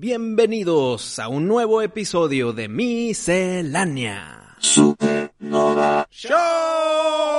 Bienvenidos a un nuevo episodio de Miscelánea Supernova Show.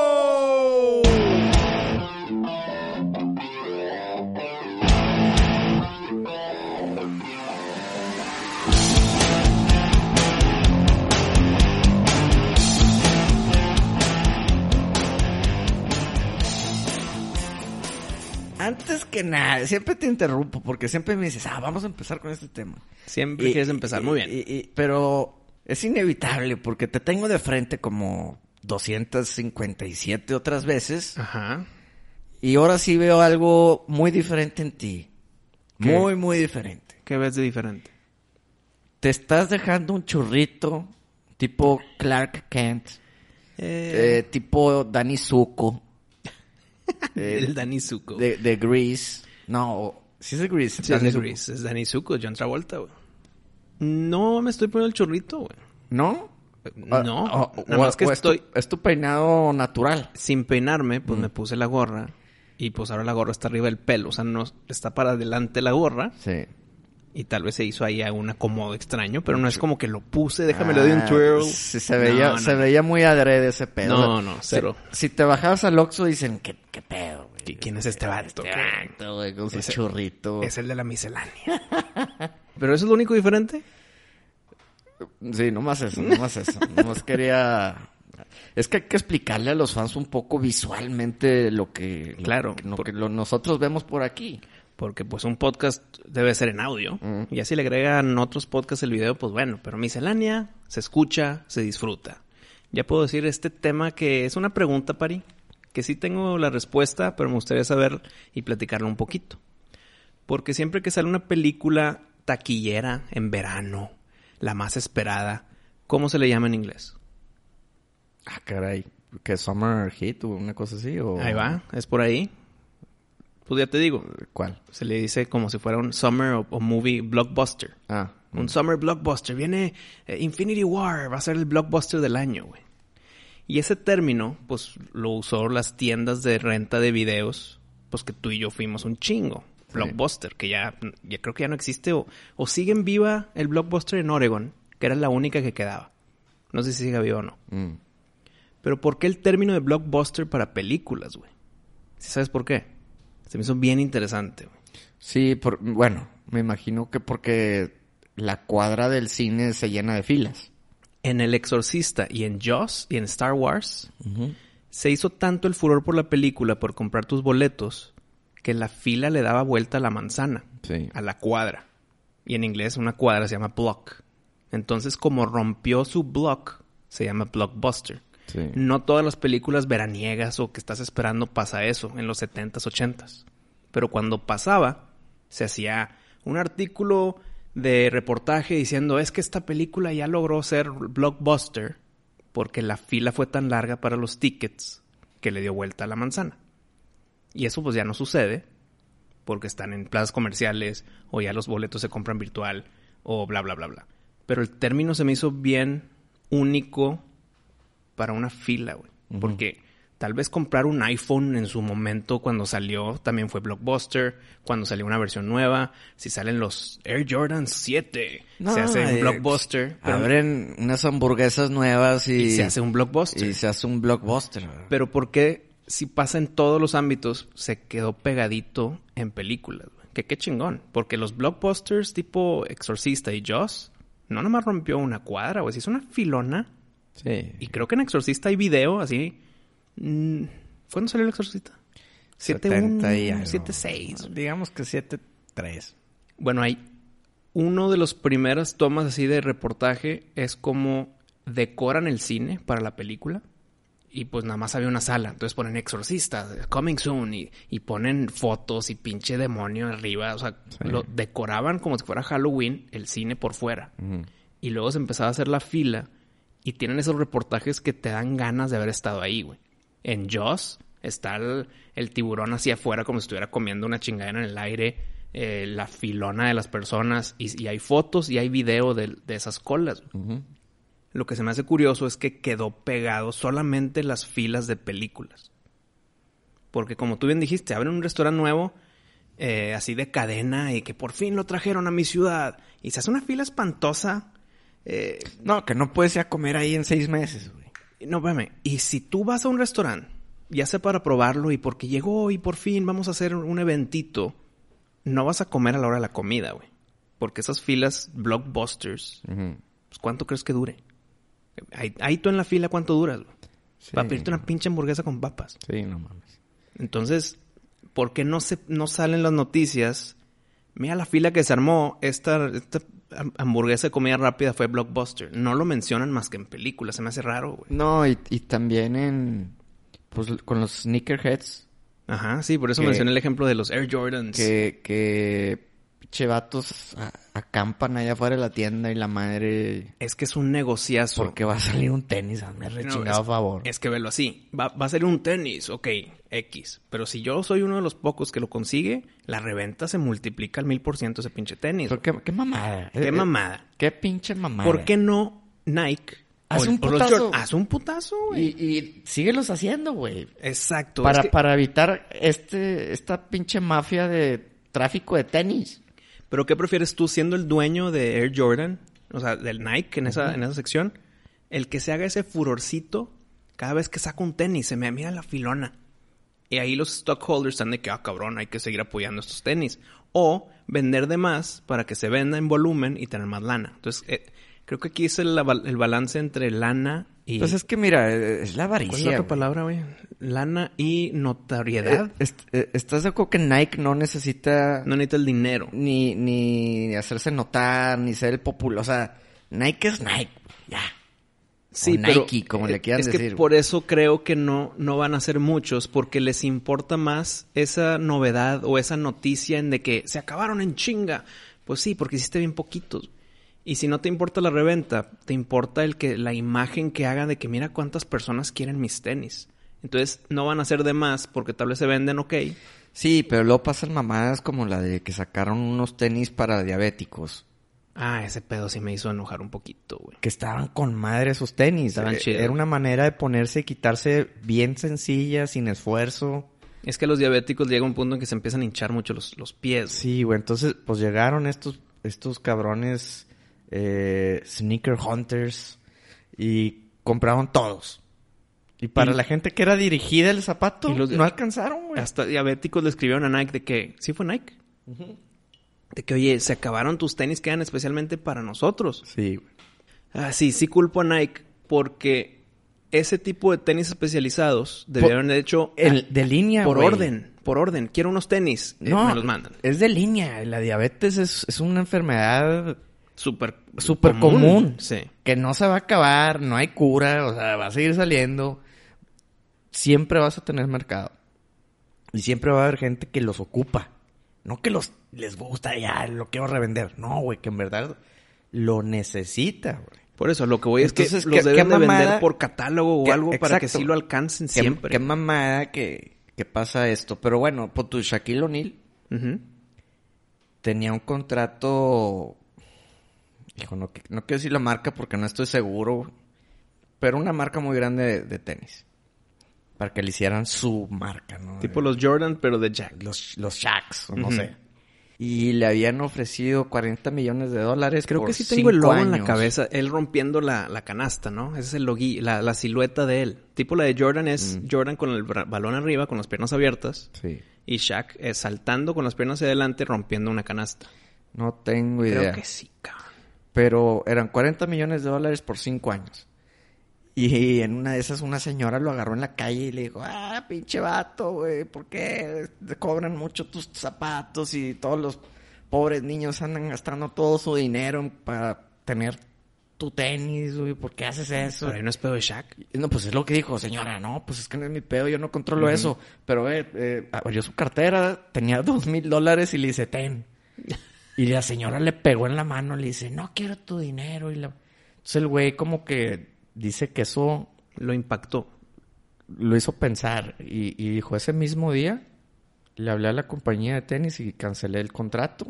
Que nada, siempre te interrumpo porque siempre me dices, ah, vamos a empezar con este tema. Siempre Y- quieres empezar, y- muy bien. y- pero es inevitable porque te tengo de frente como 257 otras veces Ajá. y ahora sí veo algo muy diferente en ti. ¿Qué? Muy, muy diferente. ¿Qué ves de diferente? Te estás dejando un churrito tipo Clark Kent, eh, tipo Danny Zuko, eh, el Danny Zuko. de, de Grease. No, sí es de Grease. Sí, es de. Grease, es Danny Zuko, John Travolta, güey. No me estoy poniendo el chorrito, güey. ¿No? No, Ah, o- nada más que o es tu- estoy Es tu, peinado natural. sin peinarme, Mm. pues me puse la gorra y pues ahora la gorra está arriba del pelo, o sea, no está para adelante la gorra Sí. Y tal vez se hizo ahí un acomodo extraño, pero no es como que lo puse, déjame le doy un twirl. Ah, Sí, se veía, No, no, se veía muy adrede ese pedo. No, no, cero. Si, si te bajabas al Oxxo dicen, ¿qué, qué pedo, güey? ¿Qui- ¿Quién es este vato? Este vato, güey, con su Ese- churrito. Es el de la miscelánea. pero eso es lo único diferente. Sí, nomás eso, nomás eso. nomás quería... Es que hay que explicarle a los fans un poco visualmente lo que... lo Claro, que- Lo que lo- nosotros vemos por aquí. Porque pues un podcast debe ser en audio. Mm. Y así le agregan otros podcasts el video, pues bueno, pero miscelánea se escucha, se disfruta. Ya puedo decir este tema que es una pregunta, Pari, que sí tengo la respuesta, pero me gustaría saber y platicarlo un poquito. Porque siempre que sale una película taquillera en verano, la más esperada, ¿cómo se le llama en inglés? Ah, caray. ¿Que Summer Hit o una cosa así? O... Ahí va, es por ahí. Pues ya te digo, ¿Cuál? se le dice como si fuera un summer o, o movie blockbuster. Ah. Un summer blockbuster. Viene eh, Infinity War. Va a ser el blockbuster del año, güey. Y ese término, pues, lo usó las tiendas de renta de videos, pues que tú y yo fuimos un chingo. Blockbuster, que ya, ya creo que ya no existe. O, o sigue en viva el blockbuster en Oregon, que era la única que quedaba. No sé si sigue viva o no. Mm. Pero ¿por qué el término de blockbuster para películas, güey? ¿Sí sabes por qué? Se me hizo bien interesante. Sí, por, bueno, me imagino que porque la cuadra del cine se llena de filas. En El Exorcista y en Jaws y en Star Wars se hizo tanto el furor por la película por comprar tus boletos que la fila le daba vuelta a la manzana, Sí. a la cuadra. Y en inglés una cuadra se llama block. Entonces como rompió su block, se llama blockbuster. No todas las películas veraniegas o que estás esperando pasa eso en los 70s, 80s. Pero cuando pasaba, se hacía un artículo de reportaje diciendo es que esta película ya logró ser blockbuster porque la fila fue tan larga para los tickets que le dio vuelta a la manzana. Y eso pues ya no sucede porque están en plazas comerciales o ya los boletos se compran virtual o bla bla bla bla. Pero el término se me hizo bien único para una fila, güey. Porque tal vez comprar un iPhone en su momento cuando salió también fue blockbuster, cuando salió una versión nueva, si salen los Air Jordan 7, se hace un eh, blockbuster, pero- Abren unas hamburguesas nuevas y, y se hace un blockbuster. y se hace un blockbuster. Pero ¿por qué si pasa en todos los ámbitos se quedó pegadito en películas? güey? Que qué chingón. Porque los blockbusters tipo Exorcista y Jaws no nomás rompió una cuadra, güey. Se hizo una filona. Sí. Y creo que en Exorcista hay video así. Mm, ¿Cuándo salió el Exorcista? 7-1, 70 y algo. 7-6. Digamos que 7-3. Bueno, hay uno de los primeras tomas así de reportaje es como decoran el cine para la película. Y pues nada más había una sala. Entonces ponen exorcista, coming soon. Y, y ponen fotos y pinche demonio arriba. O sea, lo decoraban como si fuera Halloween el cine por fuera. Y luego se empezaba a hacer la fila. Y tienen esos reportajes que te dan ganas de haber estado ahí, güey. En Jaws está el, el tiburón hacia afuera como si estuviera comiendo una chingadera en el aire. eh, la filona de las personas. Y, y hay fotos y hay video de, de esas colas. Lo que se me hace curioso es que quedó pegado solamente las filas de películas. Porque como tú bien dijiste, abren un restaurante nuevo eh, así de cadena y que por fin lo trajeron a mi ciudad. Y se hace una fila espantosa. Eh, No, que no puedes ir a comer ahí en seis meses, güey. no, espérame. Y si tú vas a un restaurante, ya sea para probarlo y porque llegó y por fin vamos a hacer un eventito, no vas a comer a la hora de la comida, güey. Porque esas filas blockbusters, pues, ¿cuánto crees que dure? Ahí, ahí tú en la fila, ¿cuánto duras? güey? Sí. Para pedirte una pinche hamburguesa con papas. Sí, no mames. Entonces, ¿por qué no, se, no salen las noticias? Mira la fila que se armó. Esta, hamburguesa de comida rápida fue Blockbuster. No lo mencionan más que en películas. Se me hace raro, güey. No, y, y también en... Pues con los sneakerheads. Ajá, sí, por eso Que- mencioné el ejemplo de los Air Jordans. Que, que pinche vatos a- acampan allá afuera de la tienda y la madre... Es que es un negociazo. Porque va a salir un tenis, hazme No, rechingado es- favor. Es que verlo así. Va, va a salir un tenis, ok, X. Pero si yo soy uno de los pocos que lo consigue, la reventa se multiplica al mil por ciento ese pinche tenis. Pero qué, qué mamada. Qué Eh, mamada. Qué pinche mamada. ¿Por qué no Nike? Haz un putazo. Haz un putazo, güey. Y, y síguelos haciendo, güey. Exacto. Para, es que- para evitar este, esta pinche mafia de tráfico de tenis. Pero ¿qué prefieres tú siendo el dueño de Air Jordan? O sea, del Nike en esa, en esa sección. El que se haga ese furorcito cada vez que saca un tenis. Se me mira la filona. Y ahí los stockholders están de que, ah, cabrón, hay que seguir apoyando estos tenis. O vender de más para que se venda en volumen y tener más lana. Entonces, eh, creo que aquí es el, el balance entre lana y... Pues es que mira, eh, es la ¿Cuál es avaricia. la otra güey. palabra, güey? Lana y notoriedad. Eh, est- eh, ¿Estás de acuerdo que Nike no necesita no necesita el dinero. ni, ni hacerse notar, ni ser el popular? O sea, Nike es Nike. Ya. Sí, O pero Nike, como eh, le quieran es que decir. por eso creo que no, no van a ser muchos, porque les importa más esa novedad o esa noticia en de que se acabaron en chinga. Pues sí, porque hiciste bien poquitos. Y si no te importa la reventa, te importa el que la imagen que haga de que mira cuántas personas quieren mis tenis. Entonces no van a ser de más porque tal vez se venden ok. Sí, pero luego pasan mamadas como la de que sacaron unos tenis para diabéticos. Ah, ese pedo sí me hizo enojar un poquito, güey. Que estaban con madre esos tenis. Estaban Eh, chidos. Era una manera de ponerse y quitarse bien sencilla, sin esfuerzo. Es que a los diabéticos llega un punto en que se empiezan a hinchar mucho los, los pies. Sí, güey. Entonces, pues llegaron estos, estos cabrones eh, sneaker hunters y compraron todos. Y para Y- la gente que era dirigida el zapato, Y los- no alcanzaron, güey. Hasta diabéticos le escribieron a Nike de que, ¿sí fue Nike? De que, oye, se acabaron tus tenis, quedan especialmente para nosotros. Sí, güey. Ah, sí, sí culpo a Nike porque ese tipo de tenis especializados debieron de hecho El- de línea, por orden, por orden. Quiero unos tenis, eh, No, me los mandan. es de línea. La diabetes es, es una enfermedad Súper súper común. Sí. que no se va a acabar, no hay cura, o sea, va a seguir saliendo. Siempre vas a tener mercado. Y siempre va a haber gente que los ocupa. No que los les gusta ya, lo quiero revender. No, güey, que en verdad lo necesita, güey. Por eso, lo que voy es Entonces, que ¿qué- los deben qué de vender por catálogo o algo para que sí lo alcancen siempre. qué mamada que, que pasa esto. Pero bueno, por tu Shaquille O'Neal tenía un contrato. Hijo, no, no quiero decir la marca porque no estoy seguro. Pero una marca muy grande de, de tenis. Para que le hicieran su marca, ¿no? Tipo los Jordan, pero de Jack. los, los Shacks, no sé. Y le habían ofrecido 40 millones de dólares. Creo por que sí tengo el logo en la cabeza. Él rompiendo la, la canasta, ¿no? Ese es el logui, la, la silueta de él. Tipo la de Jordan es Mm. Jordan con el balón arriba, con las piernas abiertas. Sí. Y Shaq es saltando con las piernas hacia adelante, rompiendo una canasta. No tengo idea. Creo que sí, cabrón. Pero eran 40 millones de dólares por 5 años. Y en una de esas una señora lo agarró en la calle y le dijo, ah, pinche vato, güey, ¿por qué te cobran mucho tus zapatos y todos los pobres niños andan gastando todo su dinero para tener tu tenis, güey? ¿Por qué haces eso? Pero ahí no es pedo de Shaq. No, pues es lo que dijo, señora, no, pues es que no es mi pedo, yo no controlo eso. Pero, eh, eh, abrió su cartera, tenía dos mil dólares y le dice, ten. Y la señora le pegó en la mano, le dice, no quiero tu dinero. Y la... Entonces el güey como que dice que eso Lo impactó. lo hizo pensar. Y, y dijo, ese mismo día le hablé a la compañía de tenis y cancelé el contrato.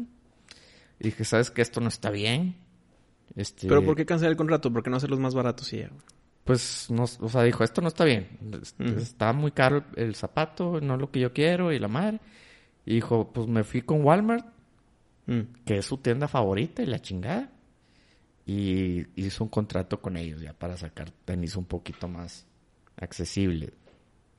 Y dije, ¿sabes que Esto no está bien. Este, ¿Pero por qué cancelar el contrato? ¿Por qué no hacerlos más baratos y ya? Pues, no, o sea, dijo, esto no está bien. Ujú. Está muy caro el zapato, no es lo que yo quiero y la madre. Y dijo, pues me fui con Walmart, Mm. que es su tienda favorita y la chingada. Y hizo un contrato con ellos ya para sacar tenis un poquito más accesibles.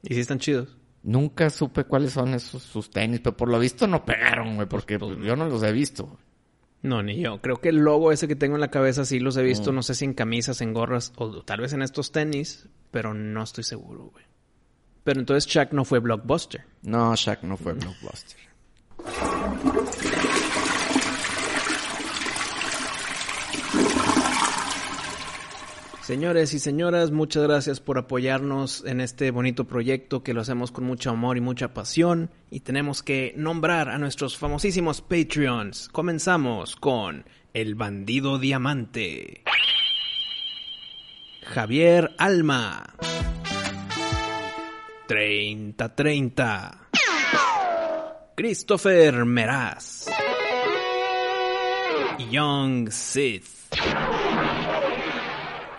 ¿Y si están chidos? Nunca supe cuáles son esos sus tenis, pero por lo visto no pegaron, güey, porque pues, yo no los he visto. No, ni yo. Creo que el logo ese que tengo en la cabeza sí los he visto, no sé si en camisas, en gorras o tal vez en estos tenis, pero no estoy seguro, güey. Pero entonces Chuck no fue Blockbuster. No, Shaq no fue Blockbuster. Señores y señoras, muchas gracias por apoyarnos en este bonito proyecto que lo hacemos con mucho amor y mucha pasión. Y tenemos que nombrar a nuestros famosísimos Patreons. Comenzamos con El Bandido Diamante. Javier Alma. 3030. Christopher Meraz. Young Sith.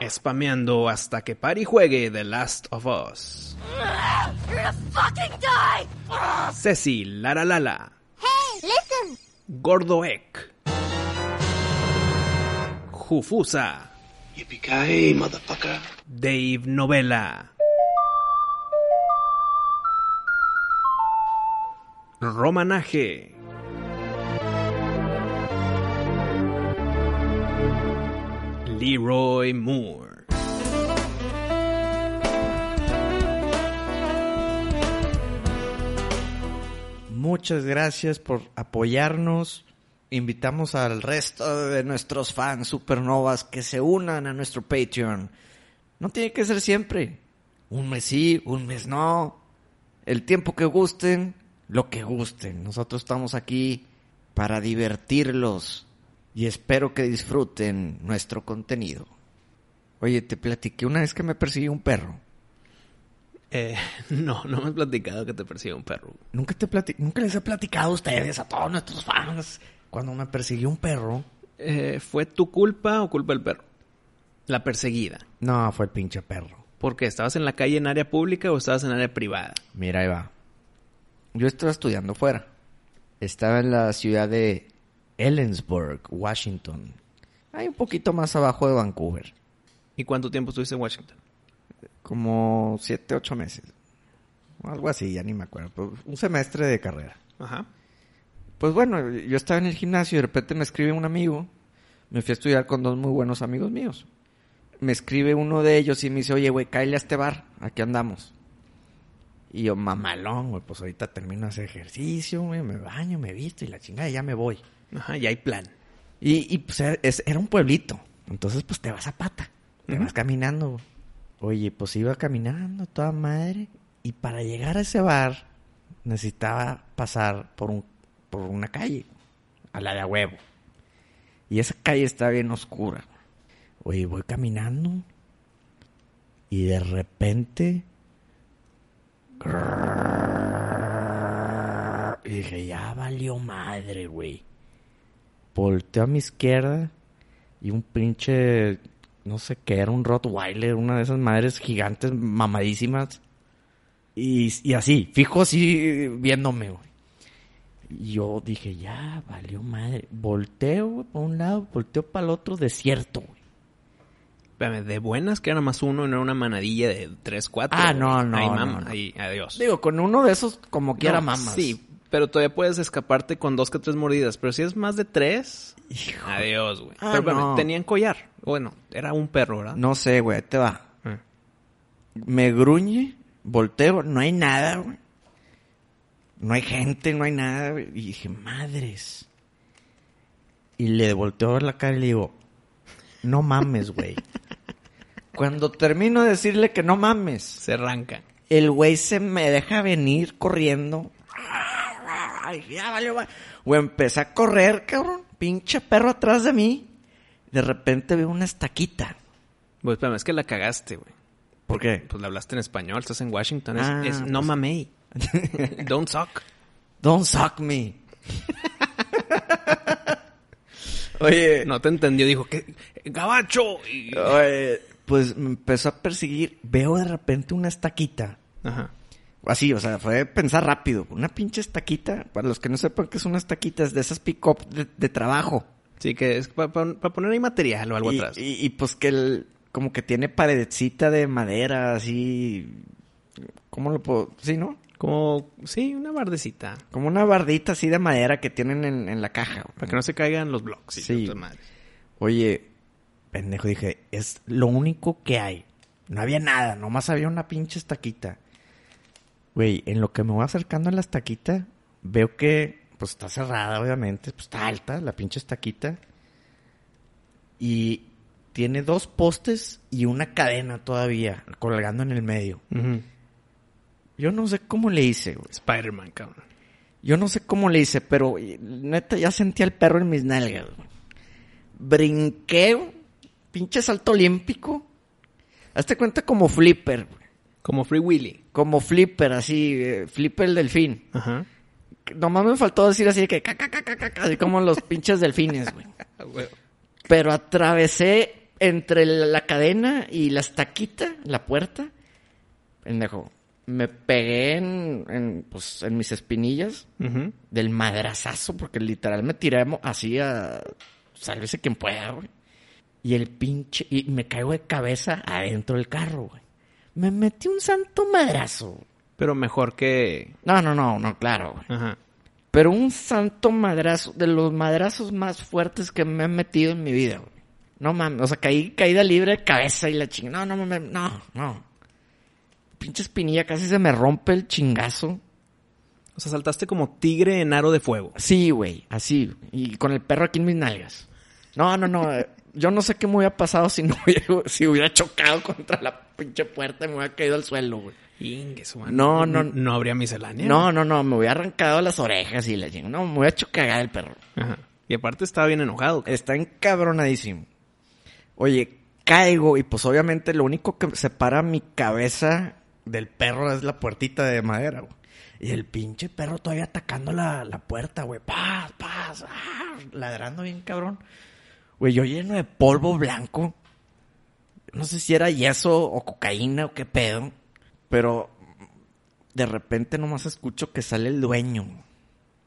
Spameando hasta que Pari juegue The Last of Us. Die! Cecil Laralala. Hey, listen! Gordo Ek. Jufusa. Dave Novela. Romanaje. Leroy Moore. Muchas gracias por apoyarnos. Invitamos al resto de nuestros fans supernovas que se unan a nuestro Patreon. No tiene que ser siempre. Un mes sí, un mes no. El tiempo que gusten, lo que gusten. Nosotros estamos aquí para divertirlos y espero que disfruten nuestro contenido. Oye, te platiqué una vez que me persiguió un perro. Eh, no, no me has platicado que te persigue un perro. Nunca, te plati- Nunca les he platicado a ustedes, a todos nuestros fans, cuando me persiguió un perro. Eh, ¿Fue tu culpa o culpa del perro? La perseguida. No, fue el pinche perro. Porque estabas en la calle en área pública o estabas en área privada. Mira, ahí va. Yo estaba estudiando fuera. Estaba en la ciudad de Ellensburg, Washington. Ahí un poquito más abajo de Vancouver. ¿Y cuánto tiempo estuviste en Washington? Como siete, ocho meses. Algo así, ya ni me acuerdo. Un semestre de carrera. Ajá. Pues bueno, yo estaba en el gimnasio y de repente me escribe un amigo. Me fui a estudiar con dos muy buenos amigos míos. Me escribe uno de ellos y me dice, oye, güey, cállate a este bar. Aquí andamos. Y yo, mamalón, güey, pues ahorita termino hacer ejercicio, güey, me baño, me visto y la chingada, y ya me voy. Ajá, y hay plan. Y, y pues era, es- era un pueblito. Entonces, pues te vas a pata. Te vas caminando. Oye, pues iba caminando toda madre. Y para llegar a ese bar, necesitaba pasar por, un, por una calle. A la de a huevo. Y esa calle está bien oscura. Oye, voy caminando. Y de repente. Y dije, ya valió madre, güey. Volteo a mi izquierda y un pinche, no sé qué, era un Rottweiler, una de esas madres gigantes mamadísimas. Y, y así, fijo así viéndome, güey. Y yo dije, ya, valió madre. Volteo, güey, para un lado, volteo para el otro, desierto, güey. De buenas que era más uno, no era una manadilla de tres, cuatro. Ah, no, no, Ahí, no. ahí, adiós. Digo, con uno de esos como quiera No, mamas. Sí, pero todavía puedes escaparte con dos que tres mordidas. Pero si es más de tres, Hijo. adiós, güey. Ah, pero no. tenían collar. Bueno, era un perro, ¿verdad? No sé, güey, ahí te va. Ah. Me gruñe, volteo, no hay nada, güey. No hay gente, no hay nada, güey. Y dije, madres. Y le volteo a ver la cara y le digo, no mames, güey. Cuando termino de decirle que no mames, Se arranca. el güey se me deja venir corriendo. Ay, ya valió, va- Güey, empecé a correr, cabrón. Pinche perro atrás de mí. De repente veo una estaquita. Pues espérame, es que la cagaste, güey. ¿Por qué? Pues le hablaste en español, estás en Washington. Es, Ah, es no pues- mamey. Don't suck. Don't suck me. Oye, No te entendió, dijo que gabacho. Y- oye, pues me empezó a perseguir. Veo de repente una estaquita. Ajá. Así, o sea, fue pensar rápido. Una pinche estaquita, para los que no sepan qué es una estaquita, es de esas pick-up de, de trabajo. Sí, que es para poner ahí material o algo y, atrás. Y, y, pues que el, como que tiene paredcita de madera, así. ¿Cómo lo puedo? Sí, ¿no? Como, sí, una bardecita. Como una bardita así de madera que tienen en, en la caja. güey. Para que no se caigan los blocks. y Sí. madres. Oye, pendejo, dije, es lo único que hay. No había nada, nomás había una pinche estaquita. Güey, en lo que me voy acercando a la estaquita, veo que, pues está cerrada, obviamente, pues está alta la pinche estaquita. Y tiene dos postes y una cadena todavía colgando en el medio. Yo no sé cómo le hice, güey. Spider-Man, cabrón. Yo no sé cómo le hice, pero neta ya sentía el perro en mis nalgas. güey. Brinqué, pinche salto olímpico. Hazte cuenta como flipper, güey. Como Free Willy. como flipper, así, eh, flipper el delfín. Ajá. Nomás me faltó decir así de que ca, ca, ca, ca, ca, ca, así como los pinches delfines, güey. Pero atravesé entre la cadena y la estaquita, la puerta. Pendejo. Me pegué en, en, pues, en mis espinillas Ujú. del madrazazo, porque literal me tiré así a. Sálvese quien pueda, güey. Y el pinche. Y me caigo de cabeza adentro del carro, güey. Me metí un santo madrazo. Pero mejor que... No, no, no, no, claro, güey. Ajá. Pero un santo madrazo, de los madrazos más fuertes que me he metido en mi vida, güey. No mames, o sea, caí caída libre de cabeza y la chingada. No, no mames, no, no. Pinche espinilla, casi se me rompe el chingazo. O sea, saltaste como tigre en aro de fuego. Sí, güey, así. Y con el perro aquí en mis nalgas. No, no, no. eh, Yo no sé qué me hubiera pasado si no hubiera, si hubiera chocado contra la pinche puerta y me hubiera caído al suelo, güey. No, no. No habría miscelánea. No, no, no, me hubiera arrancado las orejas y la chingada. No, me hubiera hecho cagar el perro. Ajá. Y aparte estaba bien enojado. Está encabronadísimo. Oye, caigo y pues obviamente lo único que separa mi cabeza del perro es la puertita de madera, güey. Y el pinche perro todavía atacando la, la puerta, güey. Paz, paz, ah, ladrando bien cabrón. Güey, yo lleno de polvo blanco. No sé si era yeso o cocaína o qué pedo. Pero de repente nomás escucho que sale el dueño.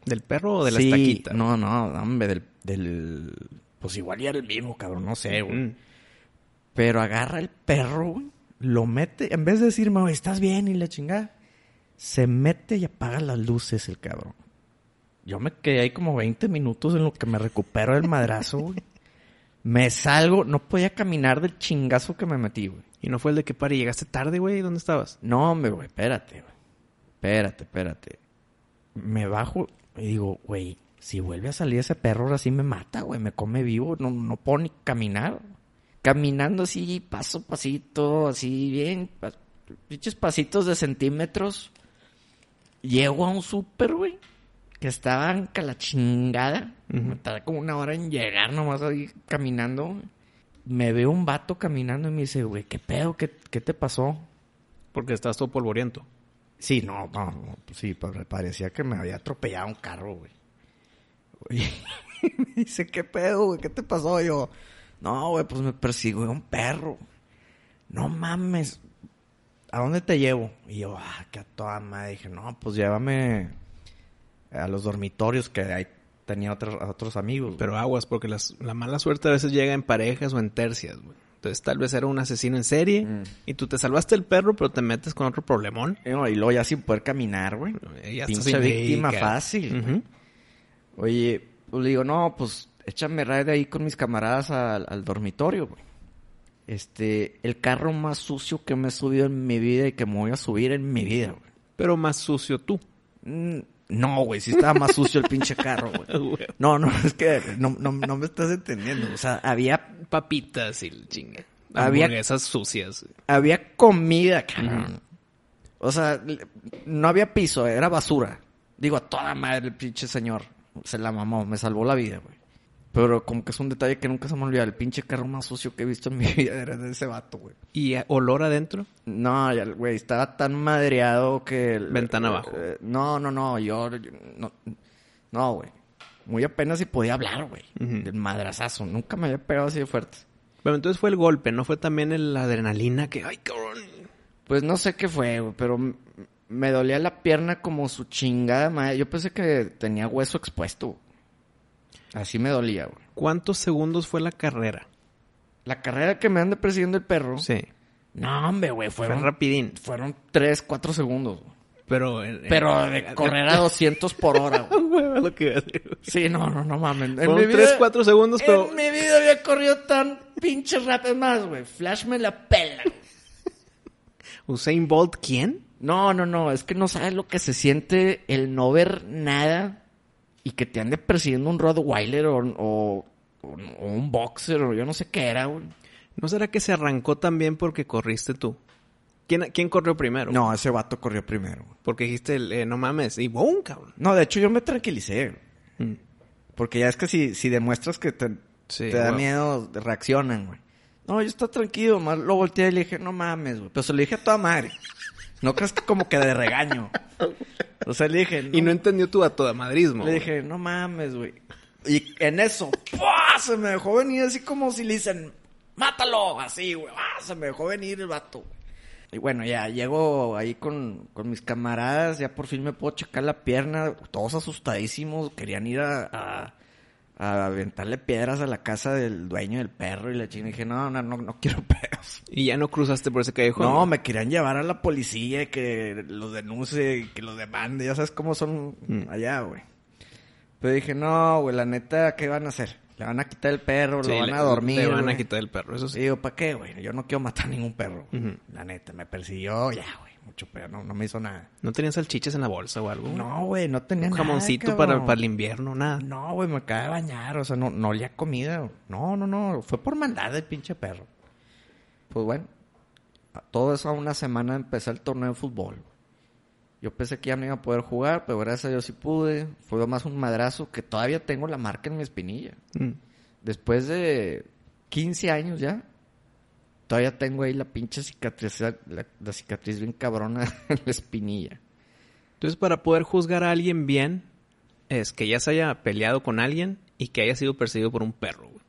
¿Del perro o de la Sí, estaquita? No, no, hombre, del, del... Pues igual ya era el mismo, cabrón, no sé, güey. Mm. Pero agarra el perro, güey, lo mete, en vez de decirme, güey, estás bien y la chingada, se mete y apaga las luces el cabrón. Yo me quedé ahí como 20 minutos en lo que me recupero del madrazo, güey. Me salgo, no podía caminar del chingazo que me metí, güey. ¿Y no fue el de que pare? ¿Llegaste tarde, güey? ¿Dónde estabas? No, hombre, güey, espérate, güey. Espérate, espérate. Me bajo y digo, güey, si vuelve a salir ese perro ahora sí me mata, güey, me come vivo, no, no puedo ni caminar. Caminando así, paso pasito, así bien, pinches pasitos de centímetros. Llego a un súper, güey, que estaba en ca la chingada. Me tardé como una hora en llegar nomás ahí caminando. Me veo un vato caminando y me dice, güey, ¿qué pedo? ¿Qué, qué te pasó? Porque estabas todo polvoriento. Sí, no, no, no, pues sí, pa- parecía que me había atropellado un carro, güey. Me dice, ¿qué pedo, güey? ¿Qué te pasó? yo, no, güey, pues me persiguió un perro. No mames, ¿a dónde te llevo? Y yo, ah, que a toda madre. Dije, no, pues llévame a los dormitorios que ahí tenía otros, otros amigos. güey. Pero aguas, porque las- la mala suerte a veces llega en parejas o en tercias, güey. Entonces tal vez era un asesino en serie Mm. y tú te salvaste el perro, pero te metes con otro problemón. Y no, y luego ya sin poder caminar, güey. Ya Pinche víctima fácil. Oye, pues le digo, no, pues échame ride ahí con mis camaradas al, al dormitorio, güey. Este, el carro más sucio que me he subido en mi vida y que me voy a subir en mi vida, güey. Pero más sucio tú. Mm, No, güey, sí estaba más sucio el pinche carro, güey. No, no, es que no, no, no me estás entendiendo. O sea, había, Papitas y el chingue. Había- Hamburguesas sucias. había comida, cabrón. O sea, no había piso, era basura. Digo, a toda madre el pinche señor. Se la mamó, me salvó la vida, güey. Pero como que es un detalle que nunca se me olvida. El pinche carro más sucio que he visto en mi vida era de ese vato, güey. ¿Y eh, olor adentro? No, güey, estaba tan madreado que... el- Ventana abajo. eh, no, no, no, yo... yo- no, no, güey. Muy apenas si podía hablar, güey. Ujú. Del madrazazo. Nunca me había pegado así de fuerte. Pero entonces fue el golpe, no fue también la adrenalina que, ay, cabrón. Pues no sé qué fue, güey, pero Me dolía la pierna como su chingada madre. Yo pensé que tenía hueso expuesto. Así me dolía, güey. ¿Cuántos segundos fue la carrera? La carrera que me ande persiguiendo el perro. Sí. No, hombre, güey. Fue Fueron, rapidín. fueron 3, 4 segundos. güey. Pero... eh, Pero de correr a 200 por hora, güey. Lo que. Sí, no, no, no mames. En Fueron mi vida- 3, 4 segundos, pero... En mi vida había corrido tan pinche rápido. Es más, güey. Flash me la pela. Usain Bolt, ¿quién? No, no, no. Es que no sabes lo que se siente el no ver nada y que te ande persiguiendo un Rottweiler o, o, o un boxer o yo no sé qué era, güey. ¿No será que se arrancó también porque corriste tú? ¿Quién, quién corrió primero? No, ese vato corrió primero. güey. Porque dijiste, eh, no mames, y ¡boom, cabrón! No, de hecho yo me tranquilicé. Mm. Porque ya es que si, si demuestras que te, Sí, te da miedo, reaccionan, güey. No, yo estaba tranquilo, más lo volteé y le dije, no mames, güey. Pero se lo dije a toda madre. No crees que como que de regaño. O sea, le dije, Y no entendió tu a toda madrismo. Le dije, no mames, güey. Y en eso, ¡pua! se me dejó venir así como si le dicen, mátalo, así, güey. ¡Ah! Se me dejó venir el vato. güey. Y bueno, ya llego ahí con, con mis camaradas, ya por fin me puedo checar la pierna, todos asustadísimos, querían ir a, a, a aventarle piedras a la casa del dueño del perro y la china. Y dije, no, no, no, no quiero pedos. Y ya no cruzaste por ese callejón. No, me querían llevar a la policía y que los denuncie y que los demande. Ya sabes cómo son Mm. allá, güey. Pero dije, no, güey, la neta, ¿qué van a hacer? Le van a quitar el perro, Sí, lo van le- a dormir. Le van a quitar el perro, eso sí. Digo, ¿para qué, güey? Yo no quiero matar ningún perro. La neta, me persiguió, ya, güey. Mucho perro, no, no me hizo nada. ¿No tenías salchichas en la bolsa o algo? No, güey, no tenía Un nada, jamoncito para, para el invierno, nada. No, güey, me acaba de bañar, o sea, no, no olía comida. No, no, no, fue por maldad del pinche perro. Pues bueno, todo eso a una semana empezar el torneo de fútbol. Yo pensé que ya no iba a poder jugar, pero gracias a Dios sí pude. Fue más un madrazo que todavía tengo la marca en mi espinilla. Mm. Después de 15 años ya, todavía tengo ahí la pinche cicatriz, la, la cicatriz bien cabrona en la espinilla. Entonces, para poder juzgar a alguien bien, es que ya se haya peleado con alguien y que haya sido perseguido por un perro, güey.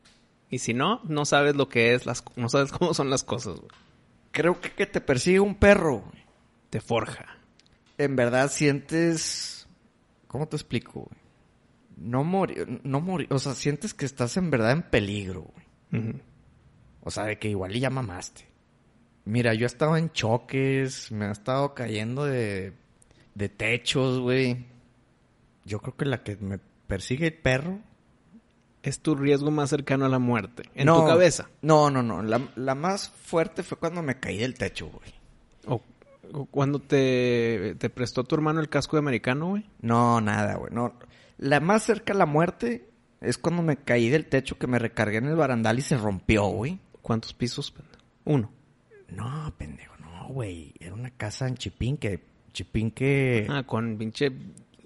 Y si no, no sabes lo que es, las, no sabes cómo son las cosas, güey. Creo que que te persigue un perro, güey. Te forja. en verdad sientes. ¿Cómo te explico, güey? No morir, no morir, o sea, sientes que estás en verdad en peligro, güey. Ujú. O sea, de que igual y ya mamaste. Mira, yo he estado en choques, me ha estado cayendo de, de techos, güey. Yo creo que la que me persigue el perro. Es tu riesgo más cercano a la muerte. En No, tu cabeza. No, no, no. La, la más fuerte fue cuando me caí del techo, güey. O, o cuando te, te prestó tu hermano el casco de americano, güey. No, nada, güey. No. La más cerca a la muerte es cuando me caí del techo que me recargué en el barandal y se rompió, güey. ¿Cuántos pisos? Uno. No, pendejo, no, güey. Era una casa en Chipinque. Chipinque. Ah, con pinche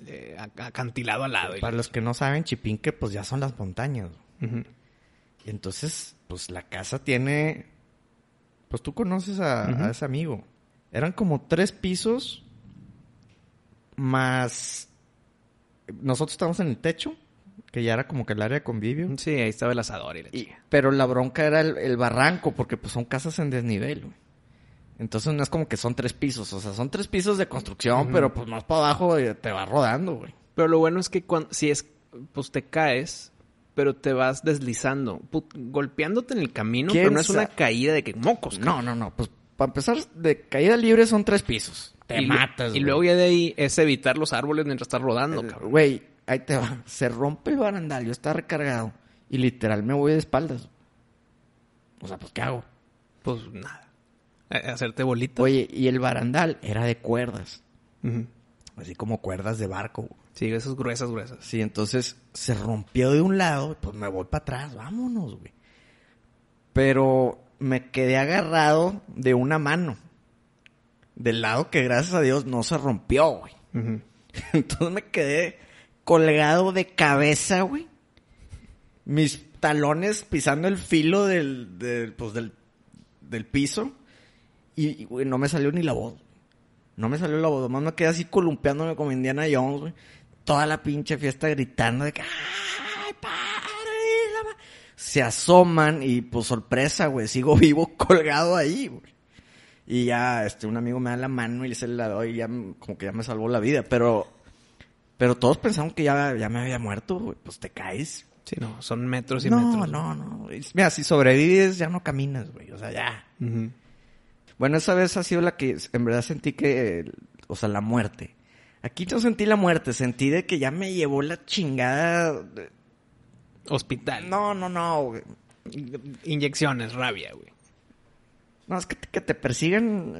eh, ac- acantilado al lado. Para los que no saben, Chipinque, pues ya son las montañas. Y entonces, pues la casa tiene. Pues tú conoces a, a ese amigo. Eran como tres pisos. Más. Nosotros estábamos en el techo. Que ya era como que el área de convivio. Sí, ahí estaba el asador y la Y- chica. pero la bronca era el, el barranco, porque pues son casas en desnivel, güey. Entonces no es como que son tres pisos, o sea, son tres pisos de construcción, pero pues más para abajo eh, te va rodando, güey. Pero lo bueno es que cuando, si es, pues te caes, pero te vas deslizando, put- golpeándote en el camino, ¿Quién pero no es una caída de que mocos. No, no, no, pues para empezar, de caída libre son tres pisos. Te y matas, Y güey. luego ya de ahí es evitar los árboles mientras estás rodando, cabrón. Güey, ahí te va. Se rompe el barandal, yo estaba recargado y literal me voy de espaldas. O sea, pues ¿qué hago? Pues nada. A- Hacerte bolita. Oye, y el barandal era de cuerdas, así como cuerdas de barco. Sí, esas gruesas, gruesas. Sí, entonces se rompió de un lado, pues me voy para atrás, vámonos, güey. Pero me quedé agarrado de una mano. Del lado que gracias a Dios no se rompió, güey. Entonces me quedé colgado de cabeza, güey. Mis talones pisando el filo del, del, pues del, del piso. Y, güey, no me salió ni la voz. No me salió la voz. Nomás me quedé así columpiándome como Indiana Jones, güey. Toda la pinche fiesta gritando de que... ¡Ay, padre! la ma-". Se asoman y, pues, sorpresa, güey. Sigo vivo colgado ahí, güey. Y ya, este, un amigo me da la mano y se la doy y ya, como que ya me salvó la vida. Pero, pero todos pensaron que ya, ya me había muerto, güey. Pues te caes. Sí, no, son metros y No, metros. no, no. Mira, si sobrevives ya no caminas, güey. O sea, ya. Bueno, esa vez ha sido la que en verdad sentí que, o sea, la muerte. Aquí no sentí la muerte, sentí de que ya me llevó la chingada. de- Hospital. No, no, no. güey. Inyecciones, rabia, güey. No, es que te, que te persiguen.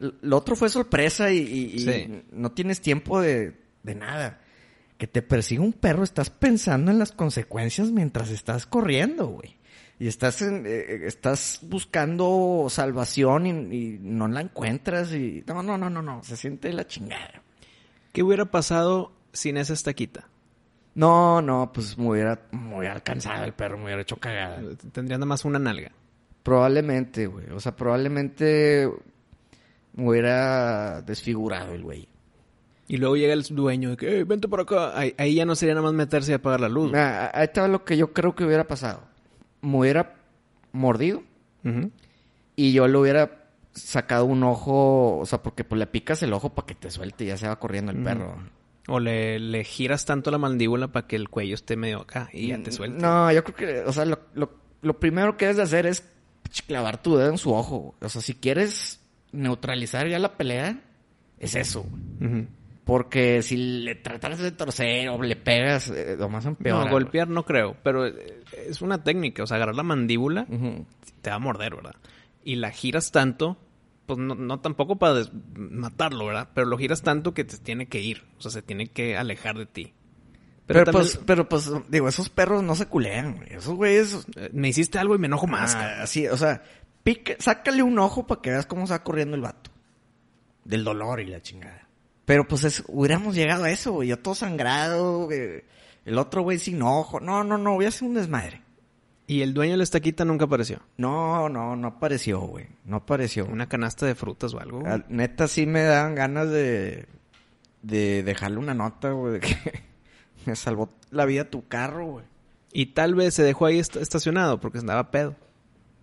eh, Lo otro fue sorpresa y, y- no tienes tiempo de, de nada. Que te persiga un perro, estás pensando en las consecuencias mientras estás corriendo, güey. Y estás, en- eh, estás buscando salvación y, y no la encuentras. y No, no, no, no, no. Se siente la chingada. ¿Qué hubiera pasado sin esa estaquita? No, no, pues me hubiera, me hubiera alcanzado el perro, me hubiera hecho cagada. Tendría nada más una nalga. Probablemente, güey. O sea, probablemente me hubiera desfigurado el güey. Y luego llega el dueño de que, "Eh, vente por acá. Ahí, ahí ya no sería nada más meterse y apagar la luz. Mira, ahí estaba lo que yo creo que hubiera pasado. Me hubiera mordido y yo le hubiera sacado un ojo, o sea, porque pues le picas el ojo para que te suelte y ya se va corriendo el perro. O le, le giras tanto la mandíbula para que el cuello esté medio acá y ya te. Mm, No, yo creo que, o sea, lo, lo, lo primero que debes de hacer es clavar tu dedo en su ojo. O sea, si quieres neutralizar ya la pelea, es eso. Ujú. Porque si le tratas de torcer o le pegas, eh, lo más empeora. No, golpear no creo, pero eh, es una técnica. O sea, agarrar la mandíbula te va a morder, ¿verdad? Y la giras tanto, pues no, no tampoco para matarlo, ¿verdad? Pero lo giras tanto que te tiene que ir. O sea, se tiene que alejar de ti. Pero, también, pues, pero pues, digo, esos perros no se culean, güey. Esos güeyes. eh, me hiciste algo y me enojo más. ah, así, o sea, pica, sácale un ojo para que veas cómo se va corriendo el vato. Del dolor y la chingada. Pero pues es- hubiéramos llegado a eso, güey. Yo todo sangrado, güey. El otro güey sin ojo. No, no, no, voy a hacer un desmadre. Y el dueño de la estaquita nunca apareció. No, no, no apareció, güey. No apareció. Una canasta de frutas o algo. güey. Neta, sí me dan ganas de, de dejarle una nota, güey, de que me salvó la vida tu carro, güey. Y tal vez se dejó ahí est- estacionado porque andaba pedo.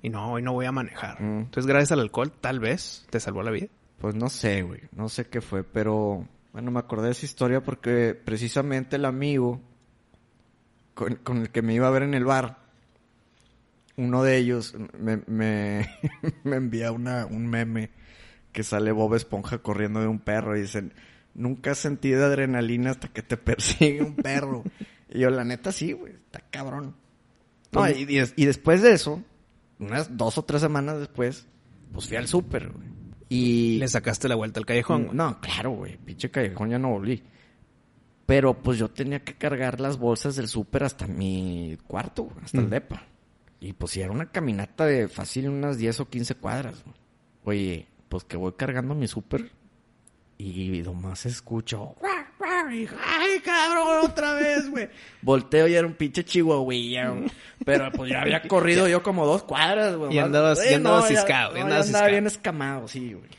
Y no, hoy no voy a manejar. Mm. Entonces, gracias al alcohol, tal vez te salvó la vida. Pues no sé, güey. No sé qué fue, pero bueno, me acordé de esa historia porque precisamente el amigo con, con el que me iba a ver en el bar, uno de ellos me, me, me envía una, un meme que sale Bob Esponja corriendo de un perro y dicen, nunca has sentido adrenalina hasta que te persigue un perro. y yo, la neta, sí, güey, está cabrón. No, y, y después de eso, unas dos o tres semanas después, pues fui al súper, güey. Y... Le sacaste la vuelta al callejón. No, claro, güey. Pinche callejón ya no volví. Pero pues yo tenía que cargar las bolsas del súper hasta mi cuarto, hasta el Mm. depa. Y pues si era una caminata de fácil unas 10 o 15 cuadras. güey. Oye, pues que voy cargando mi súper y nomás escucho... ¡Ay, cabrón, otra vez, güey! Volteo y era un pinche chihuahuilla, güey. Pero pues ya había corrido yo como dos cuadras, güey. Y y andabas ya- ciscado, y no, ya andaba ciscado. bien escamado, sí, güey.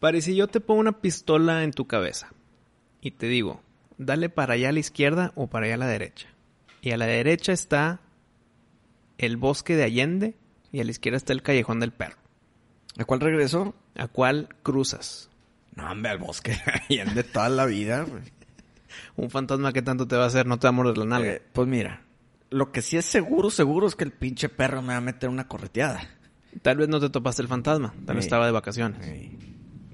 Pare, si yo te pongo una pistola en tu cabeza y te digo, dale para allá a la izquierda o para allá a la derecha. Y a la derecha está el bosque de Allende y a la izquierda está el callejón del perro. ¿A cuál regresó? ¿A cuál cruzas? No, hombre, al bosque. De toda la vida, güey. Un fantasma que tanto te va a hacer, no te va a morder la nalga. Eh, pues mira, lo que sí es seguro, seguro es que el pinche perro me va a meter una correteada. Tal vez no te topaste el fantasma, tal vez Sí. estaba de vacaciones.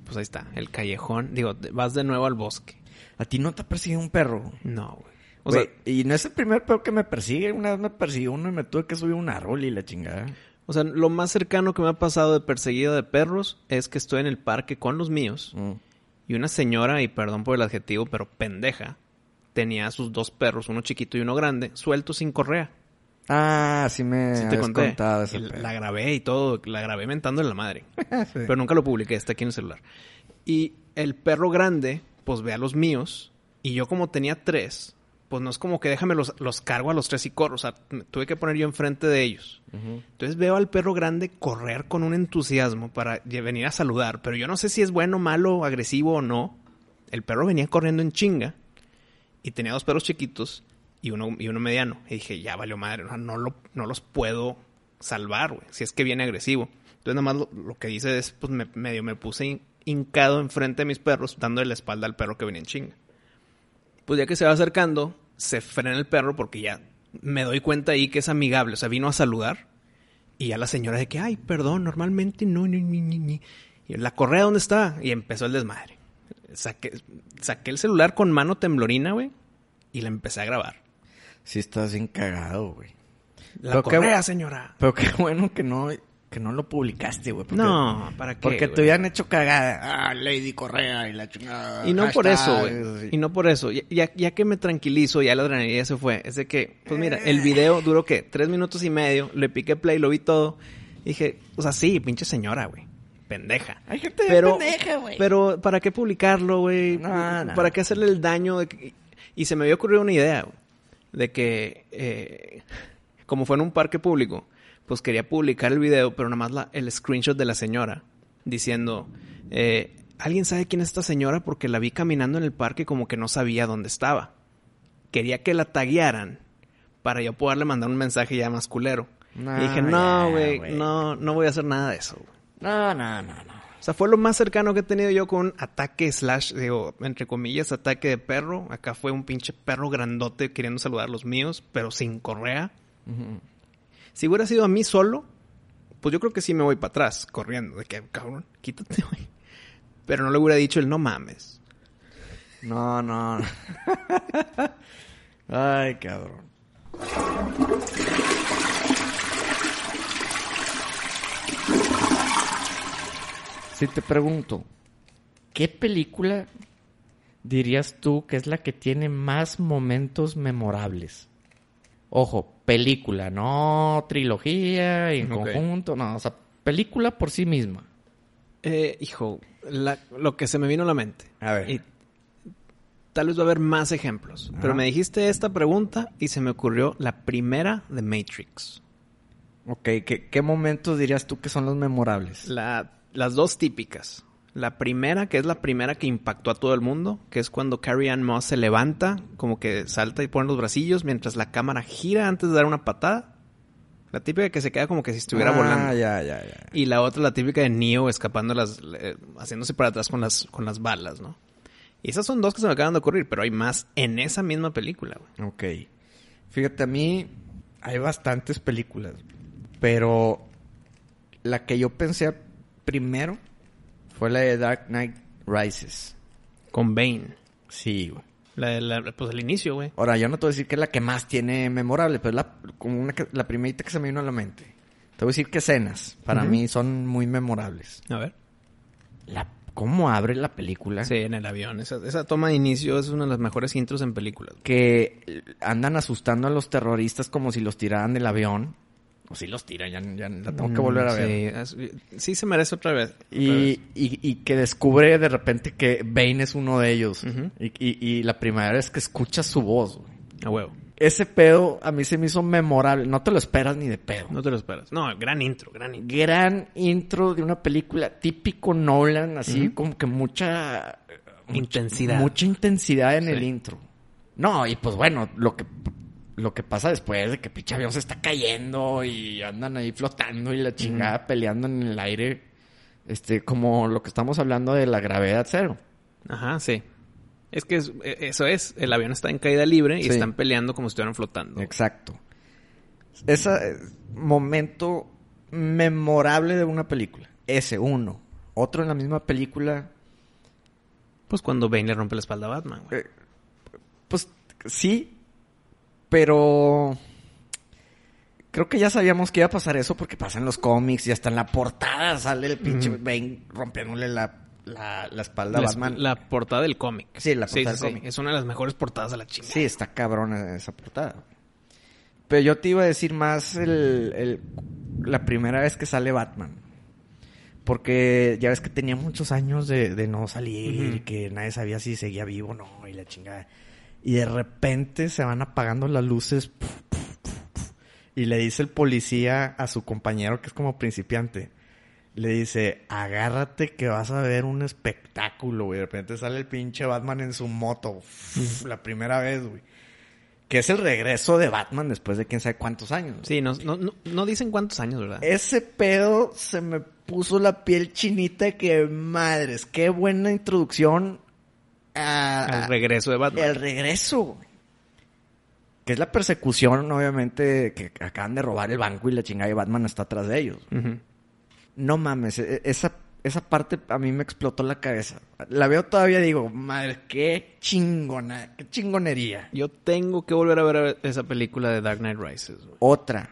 Pues ahí está, el callejón. Digo, vas de nuevo al bosque. ¿A ti no te ha perseguido un perro? No, güey. O Güey, sea, y no es el primer perro que me persigue. Una vez me persiguió uno y me tuve que subir un árbol y la chingada. o sea, lo más cercano que me ha pasado de perseguida de perros es que estoy en el parque con los míos Mm. Y una señora, y perdón por el adjetivo, pero pendeja, tenía a sus dos perros, uno chiquito y uno grande, sueltos sin correa. Ah, sí me Sí te conté. contado ese Y pedo. la grabé y todo, la grabé mentándole la madre. Sí. Pero nunca lo publiqué, está aquí en el celular. Y el perro grande, pues ve a los míos. Y yo como tenía tres, pues no es como que déjame los, los cargo a los tres y corro. O sea, me tuve que poner yo enfrente de ellos. Entonces veo al perro grande correr con un entusiasmo para venir a saludar. Pero yo no sé si es bueno, malo, agresivo o no. El perro venía corriendo en chinga. Y tenía dos perros chiquitos y uno, y uno mediano. Y dije, ya valió madre, no, lo, no los puedo salvar, güey, si es que viene agresivo. Entonces nada más lo, lo que hice es, pues me, medio me puse hin- hincado enfrente de mis perros, dándole la espalda al perro que venía en chinga. Pues ya que se va acercando, se frena el perro porque ya me doy cuenta ahí que es amigable. O sea, vino a saludar. Y ya la señora de que, ay, perdón, normalmente no, ni, ni, ni, ni. Y la correa, ¿dónde está? Y empezó el desmadre. Saqué, saqué el celular con mano temblorina, güey, y la empecé a grabar. Sí estás bien cagado, güey. La Pero correa, señora. Pero qué bueno que no, que no lo publicaste, güey. No, ¿para qué? Porque te hubieran hecho cagada. Ah, Lady Correa y la chingada. Y no por eso, güey. sí. Y no por eso. Ya, que me tranquilizo, ya la adrenalina se fue. Es de que, pues mira, el video duró, ¿qué? Tres minutos y medio. Le piqué play, lo vi todo. Dije, o sea, sí, pinche señora, güey. Pendeja. Hay gente pero, pendeja, güey. Pero, ¿para qué publicarlo, güey? No, no. ¿Para qué hacerle el daño? de que- Y se me había ocurrido una idea, güey. De que, eh, como fue en un parque público, pues quería publicar el video, pero nada más la, el screenshot de la señora. Diciendo, eh, ¿alguien sabe quién es esta señora? Porque la vi caminando en el parque como que no sabía dónde estaba. Quería que la taguearan para yo poderle mandar un mensaje ya más culero. No, y dije, no, güey, no, no voy a hacer nada de eso. güey". No, no, no, no. O sea, fue lo más cercano que he tenido yo con un ataque slash, digo, entre comillas, ataque de perro. Acá fue un pinche perro grandote queriendo saludar a los míos, pero sin correa. Si hubiera sido a mí solo, pues yo creo que sí me voy para atrás, corriendo. De que, cabrón, quítate, güey. Pero no le hubiera dicho el no mames. No, no. no. Ay, cabrón. Si te pregunto, ¿qué película dirías tú que es la que tiene más momentos memorables? Ojo, película, no trilogía en Ok. conjunto, no, o sea, película por sí misma. Eh, hijo, la- lo que se me vino a la mente. A ver. Y tal vez va a haber más ejemplos. Pero me dijiste esta pregunta y se me ocurrió la primera de Matrix. Ok, ¿qué, qué momentos dirías tú que son los memorables? La- las dos típicas. La primera, que es la primera que impactó a todo el mundo, que es cuando Carrie Ann Moss se levanta, como que salta y pone los bracillos mientras la cámara gira antes de dar una patada. La típica que se queda como que si estuviera Ah, volando. ya, ya, ya. Y la otra, la típica de Neo escapando las, eh, haciéndose para atrás con las, con las balas, ¿no? Y esas son dos que se me acaban de ocurrir, pero hay más en esa misma película, güey. Ok. Fíjate, a mí hay bastantes películas, pero la que yo pensé primero fue la de Dark Knight Rises. Con Bane. Sí, güey. La, la- pues el inicio, güey. Ahora, yo no te voy a decir que es la que más tiene memorable, pero es la, como una que- la primerita que se me vino a la mente. Te voy a decir que escenas, para mí, son muy memorables. A ver. La, ¿Cómo abre la película? Sí, en el avión. Esa, esa toma de inicio es una de las mejores intros en películas. que andan asustando a los terroristas como si los tiraran del avión. O si los tiran, ya, ya la tengo que volver a ver. Sí, es- sí se merece otra vez. otra Y, vez. y, y que descubre de repente que Bane es uno de ellos. Y, y, y la primera vez que escucha su voz. güey. A huevo. Ese pedo a mí se me hizo memorable. No te lo esperas ni de pedo. No te lo esperas. No, gran intro, gran intro. Gran intro de una película típico Nolan, así como que mucha... Intensidad. Mucha intensidad en Sí. el intro. No, y pues bueno, lo que lo que pasa después de que pinche avión se está cayendo y andan ahí flotando y la chingada peleando en el aire, este, como lo que estamos hablando de la gravedad cero. Ajá, sí. Es que es- e- eso es. El avión está en caída libre y Sí. están peleando como si estuvieran flotando. Exacto. Ese eh, momento memorable de una película. Ese, uno. Otro en la misma película, Pues cuando Bane le rompe la espalda a Batman, güey. eh, pues sí, pero creo que ya sabíamos que iba a pasar eso porque pasa en los cómics y hasta en la portada sale el pinche Ujú. Bane rompiéndole la, la, la espalda a Batman. la portada del cómic. Sí, la portada del sí, cómic. Es una de las mejores portadas a la chingada. Sí, está cabrona esa portada. Pero yo te iba a decir más el, el- la primera vez que sale Batman. Porque ya ves que tenía muchos años de, de no salir y que nadie sabía si seguía vivo o no y la chingada. Y de repente se van apagando las luces puf, puf, puf, puf, y le dice el policía a su compañero que es como principiante. Le dice, agárrate que vas a ver un espectáculo, güey. De repente sale el pinche Batman en su moto. La primera vez, güey. Que es el regreso de Batman después de quién sabe cuántos años. Sí, no, no, no, no dicen cuántos años, ¿verdad? Ese pedo se me puso la piel chinita que madres, qué buena introducción a, El regreso de Batman. el regreso. güey. Que es la persecución, obviamente, que acaban de robar el banco y la chingada y Batman está atrás de ellos. No mames, e- esa, esa parte a mí me explotó la cabeza. La veo todavía y digo, madre, qué chingona, qué chingonería. Yo tengo que volver a ver esa película de Dark Knight Rises. güey. Otra,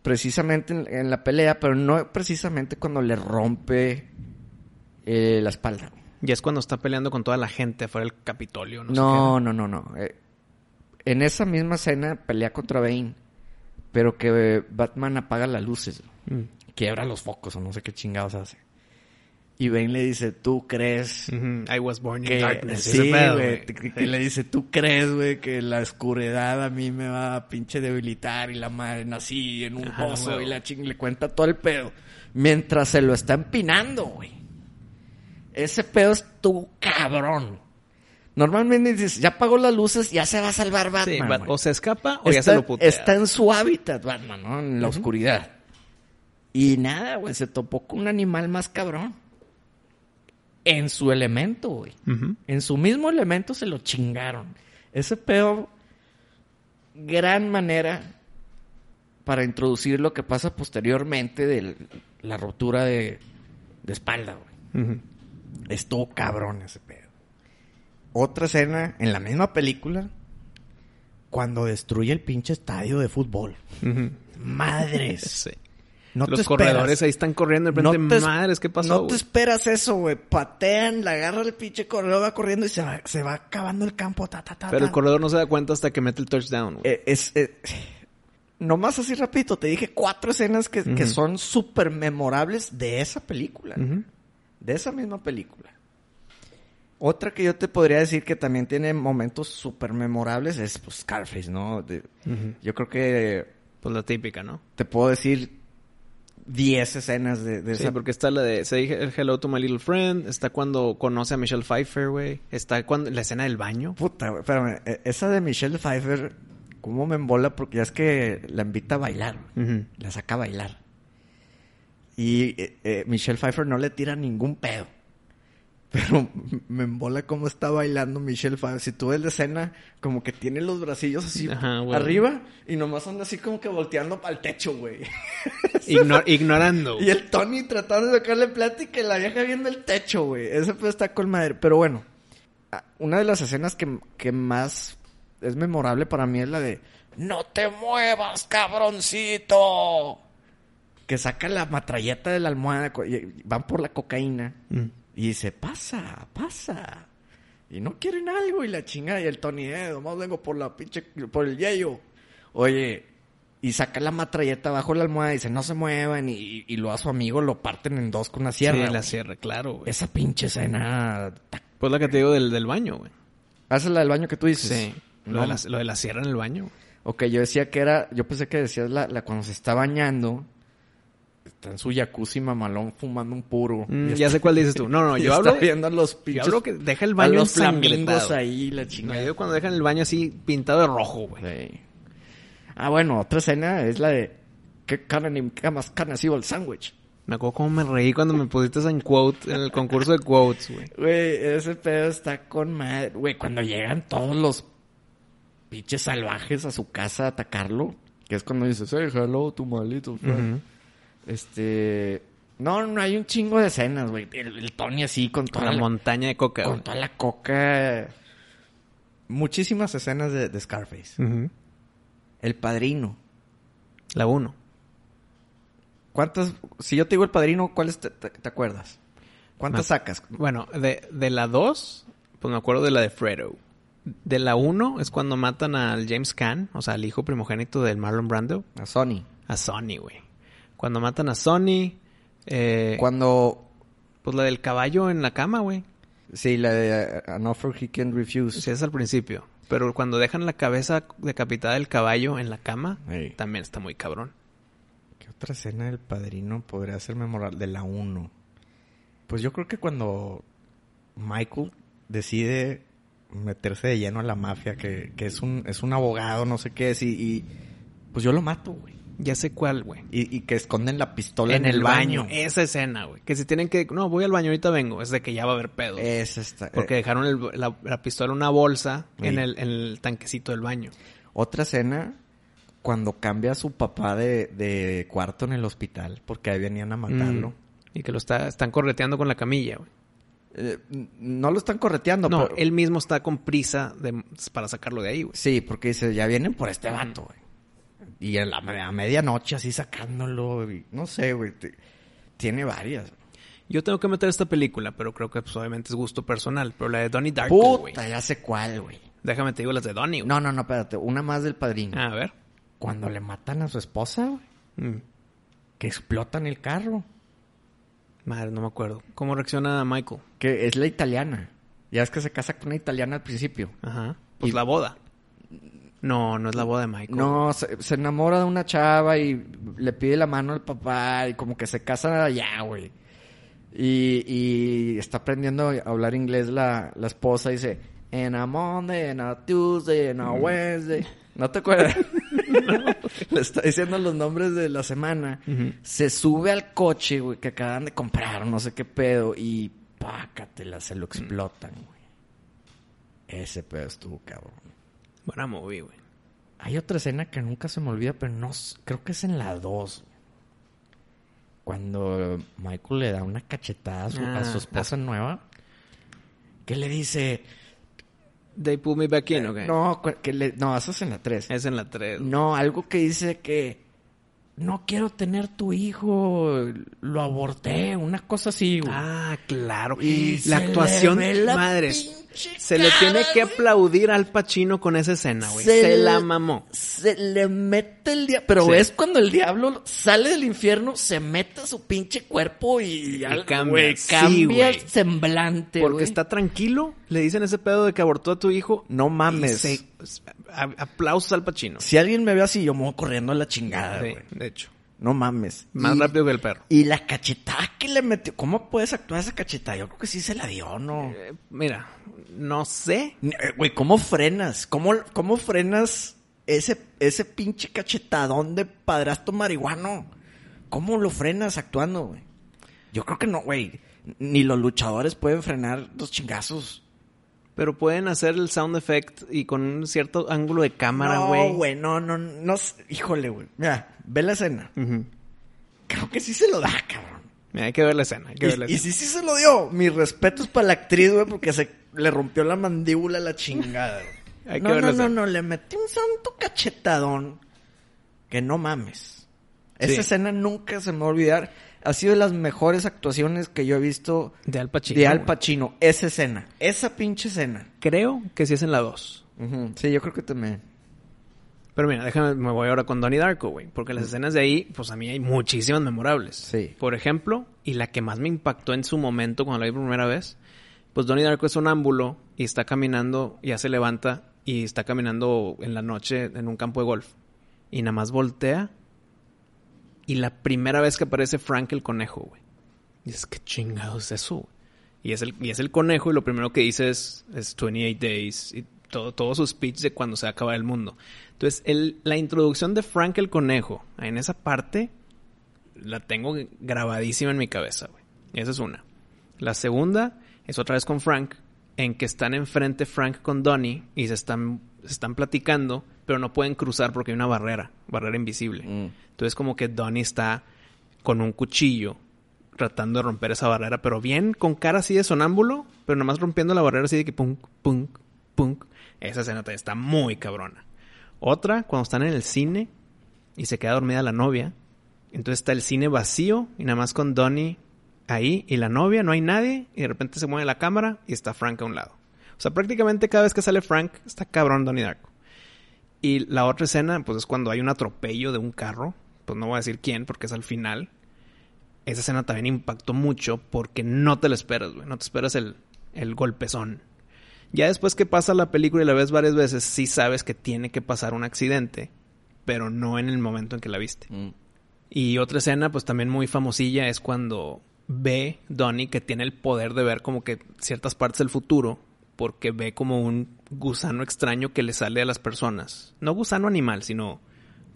precisamente en, en la pelea, pero no precisamente cuando le rompe eh, la espalda. Y es cuando está peleando con toda la gente afuera del Capitolio. No, No, no, no, no. Eh, en esa misma escena pelea contra Bane, pero que eh, Batman apaga las luces. Mm. quiebra los focos o no sé qué chingados hace. Y Bane le dice, ¿tú crees. I was born in darkness. Sí, güey. le dice, ¿tú crees, güey, que la oscuridad a mí me va a pinche debilitar? Y la madre nací en un Ajá, pozo y la ching le cuenta todo el pedo. Mientras se lo está empinando, güey. Ese pedo es tu cabrón. Normalmente dices, ya apagó las luces, ya se va a salvar Batman. Sí, Bat- o se escapa o ya se lo putea. está en su hábitat, Batman, ¿no? En la oscuridad. Y nada, güey, se topó con un animal más cabrón. En su elemento, güey. En su mismo elemento se lo chingaron. Ese pedo, gran manera para introducir lo que pasa posteriormente de la rotura de, de espalda, güey. Ujú. Estuvo cabrón ese pedo. Otra escena en la misma película, cuando destruye el pinche estadio de fútbol. Madres. Sí. No Los te corredores esperas. ahí están corriendo de No frente. te- Madres, ¿qué pasó, No te esperas eso, güey. Patean, la agarra el pinche corredor, va corriendo y se va, se va acabando el campo. Ta, ta, ta, Pero el corredor no se da cuenta hasta que mete el touchdown. Eh, es, eh, nomás así rapidito, te dije cuatro escenas que, que son súper memorables de esa película. De esa misma película. Otra que yo te podría decir que también tiene momentos súper memorables es pues, Scarface, ¿no? De- yo creo que Pues la típica, ¿no? te puedo decir 10 escenas de, de Sí, esa porque está la de Say Hello to My Little Friend, está cuando conoce a Michelle Pfeiffer, güey, está cuando la escena del baño. Puta, güey, espérame. eh, Esa de Michelle Pfeiffer, ¿cómo me embola? Porque ya es que la invita a bailar. La saca a bailar. Y eh, eh, Michelle Pfeiffer no le tira ningún pedo. Pero me embola cómo está bailando Michelle Pfeiffer. Si tú ves la escena, como que tiene los bracillos así Ajá, arriba y nomás anda así como que volteando para el techo, güey. Igno- ignorando. Y el Tony tratando de sacarle plática y la vieja viendo el techo, güey. Ese pedo está con madre. Pero bueno, una de las escenas que, que más es memorable para mí es la de ¡No te muevas, cabroncito! Que saca la matralleta de la almohada van por la cocaína Mm. y dice, pasa, pasa. Y no quieren algo y la chingada. Y el Tony, eh, nomás vengo por la pinche, por el yello. Oye, y saca la matralleta bajo la almohada y dice, no se muevan. Y, y lo a su amigo lo parten en dos con una sierra. sí, la sierra, claro, güey. Esa pinche escena. Pues la que te digo del, del baño, güey. ¿Haces la del baño que tú dices? Sí. Lo, de la, lo de la sierra en el baño. Ok, yo decía que era, yo pensé que decías la, la cuando se está bañando, está en su jacuzzi mamalón fumando un puro. Mm, ya está- sé cuál dices tú. No, no, yo está hablo, viendo a los yo pinches, hablo que deja el a baño los flamingos ahí, la No, chingada. yo digo cuando dejan el baño así pintado de rojo, güey. Sí. Ah, bueno, otra escena es la de ¿Qué carne ni qué más carne ha sido el sándwich? Me acuerdo cómo me reí cuando me pusiste en quote, en el concurso de quotes, güey. Güey, ese pedo está con madre. Güey, cuando llegan todos los pinches salvajes a su casa a atacarlo, que es cuando dices, hey, hello, tu friend". Ujú. Este. No, no hay un chingo de escenas, güey. El, el Tony así con Con toda la la, montaña de coca, con toda la coca. Muchísimas escenas de, de Scarface. El padrino. La uno. ¿Cuántas? Si yo te digo el padrino, ¿cuáles te, te- te acuerdas? ¿Cuántas sacas? Bueno, de, de la 2, pues me acuerdo de la de Fredo. De la 1 es cuando matan al James Caan, o sea, al hijo primogénito del Marlon Brando, A Sony. a Sonny, güey. Cuando matan a Sonny, eh, Cuando. pues la del caballo en la cama, güey. Sí, la de uh, An Offer He Can Refuse. Sí, es al principio. Pero cuando dejan la cabeza decapitada del caballo en la cama, también está muy cabrón. ¿Qué otra escena del padrino podría ser memorable? De la 1. Pues yo creo que cuando Michael decide meterse de lleno a la mafia, que, que es un, es un abogado, no sé qué es, y, y, pues yo lo mato, güey. Ya sé cuál, güey. Y, y que esconden la pistola En el baño. Esa escena, güey. Que si tienen que... No, voy al baño, ahorita vengo. Es de que ya va a haber pedo. Es esta. Porque eh, dejaron el- la, la pistola en una bolsa en el, en el tanquecito del baño. otra escena, cuando cambia a su papá de, de cuarto en el hospital, porque ahí venían a matarlo. Mm. Y que lo está, están correteando con la camilla, güey. Eh, no lo están correteando, No, pero- él mismo está con prisa de, para sacarlo de ahí, güey. Sí, porque dice, ya vienen por este vato, güey. Y a, la, a medianoche así sacándolo, y no sé, güey. te- Tiene varias. Yo tengo que meter esta película, pero creo que pues, obviamente es gusto personal. Pero la de Donnie Darko, güey. Puta, ya sé cuál, güey. Déjame te digo las de Donnie, güey. No, no, no, espérate. Una más del padrino. A ver. Cuando le matan a su esposa, güey. Mm. Que explotan el carro. Madre, no me acuerdo. ¿Cómo reacciona Michael? Que es la italiana. Ya es que se casa con una italiana al principio. Ajá. Pues Y- la boda. No, no es la boda de Michael. No, se, se enamora de una chava y le pide la mano al papá y como que se casan allá, güey. Y, y está aprendiendo a hablar inglés la, la esposa y dice, en a Monday, en a Tuesday, en a Wednesday. ¿No te acuerdas? Le está diciendo los nombres de la semana. Se sube al coche, güey, que acaban de comprar, no sé qué pedo, y pácatela, se lo explotan, güey. Ese pedo estuvo cabrón. Buena movie, güey. Hay otra escena que nunca se me olvida, pero no creo que es en la 2. Cuando Michael le da una cachetada a su, a su Ah, esposa nueva. Que le dice. They put me back in, ¿ok? No, cu- que le, no, eso es en la 3. Es en la 3. No, algo que dice que. No quiero tener tu hijo. Lo aborté. Una cosa así, güey. Ah, claro. Y la actuación, la madres. Se le tiene que güey. aplaudir al Pacino con esa escena, güey. Se Se, la mamó. Se le mete el diablo. Pero Sí. es cuando el diablo sale del infierno, se mete a su pinche cuerpo y, al- cambia, güey, cambia güey. el semblante. Porque güey. está tranquilo, le dicen ese pedo de que abortó a tu hijo. No y mames. se- a- aplausos al Pacino. Si alguien me ve así, yo me voy corriendo a la chingada, Sí, güey. de hecho. No mames. Más Y- rápido que el perro. Y la cachetada que le metió. ¿Cómo puedes actuar esa cachetada? Yo creo que sí se la dio, ¿no? Eh, mira, no sé. Eh, Güey, ¿cómo frenas? ¿Cómo, cómo frenas ese, ese pinche cachetadón de padrastro marihuano? ¿Cómo lo frenas actuando, güey? Yo creo que no, güey. Ni los luchadores pueden frenar los chingazos. Pero pueden hacer el sound effect y con un cierto ángulo de cámara, no, güey. güey, no, no, no. Híjole, güey. Mira, ve la escena. Creo que sí se lo da, cabrón. Mira, hay que ver la escena. Hay que ver la Y, y escena. sí, sí se lo dio. Mis respetos para la actriz, güey, porque se le rompió la mandíbula a la chingada. güey. Hay que no, ver no, la no, escena. no, le metí un santo cachetadón. Que no mames. Esa escena nunca se me va a olvidar. Ha sido de las mejores actuaciones que yo he visto De Al Pacino. de Al güey. Pacino. Esa escena. Esa pinche escena. Creo que sí es en la 2. Ujú. Sí, yo creo que también. Pero mira, déjame, me voy ahora con Donnie Darko, güey. Porque las escenas de ahí, pues a mí hay muchísimas memorables. Sí. Por ejemplo, y la que más me impactó en su momento cuando la vi por primera vez, pues Donnie Darko es un ámbulo y está caminando, ya se levanta y está caminando en la noche en un campo de golf. Y nada más voltea. Y la primera vez que aparece Frank el conejo, güey. Dices, ¿qué chingados es eso? güey? Y es el, y es el conejo y lo primero que dice es, es 28 days y todo, todo su speech de cuando se va a acabar el mundo. Entonces, el, la introducción de Frank el conejo en esa parte la tengo grabadísima en mi cabeza, güey. Esa es una. La segunda es otra vez con Frank, en que están enfrente Frank con Donnie y se están, se están platicando, pero no pueden cruzar porque hay una barrera, barrera invisible. Mm. Entonces como que Donnie está con un cuchillo tratando de romper esa barrera, pero bien con cara así de sonámbulo, pero nomás rompiendo la barrera así de que punk, punk, punk. Esa escena también está muy cabrona. Otra, cuando están en el cine y se queda dormida la novia, entonces está el cine vacío y nada más con Donnie ahí y la novia, no hay nadie y de repente se mueve la cámara y está Frank a un lado. O sea, prácticamente cada vez que sale Frank está cabrón Donnie Darko. Y la otra escena, pues es cuando hay un atropello de un carro, pues no voy a decir quién porque es al final. Esa escena también impactó mucho porque no te lo esperas, güey, no te esperas el, el golpezón. Ya después que pasa la película y la ves varias veces, sí sabes que tiene que pasar un accidente, pero no en el momento en que la viste. Mm. Y otra escena, pues también muy famosilla, es cuando ve Donnie que tiene el poder de ver como que ciertas partes del futuro, porque ve como un gusano extraño que le sale a las personas. No gusano animal, sino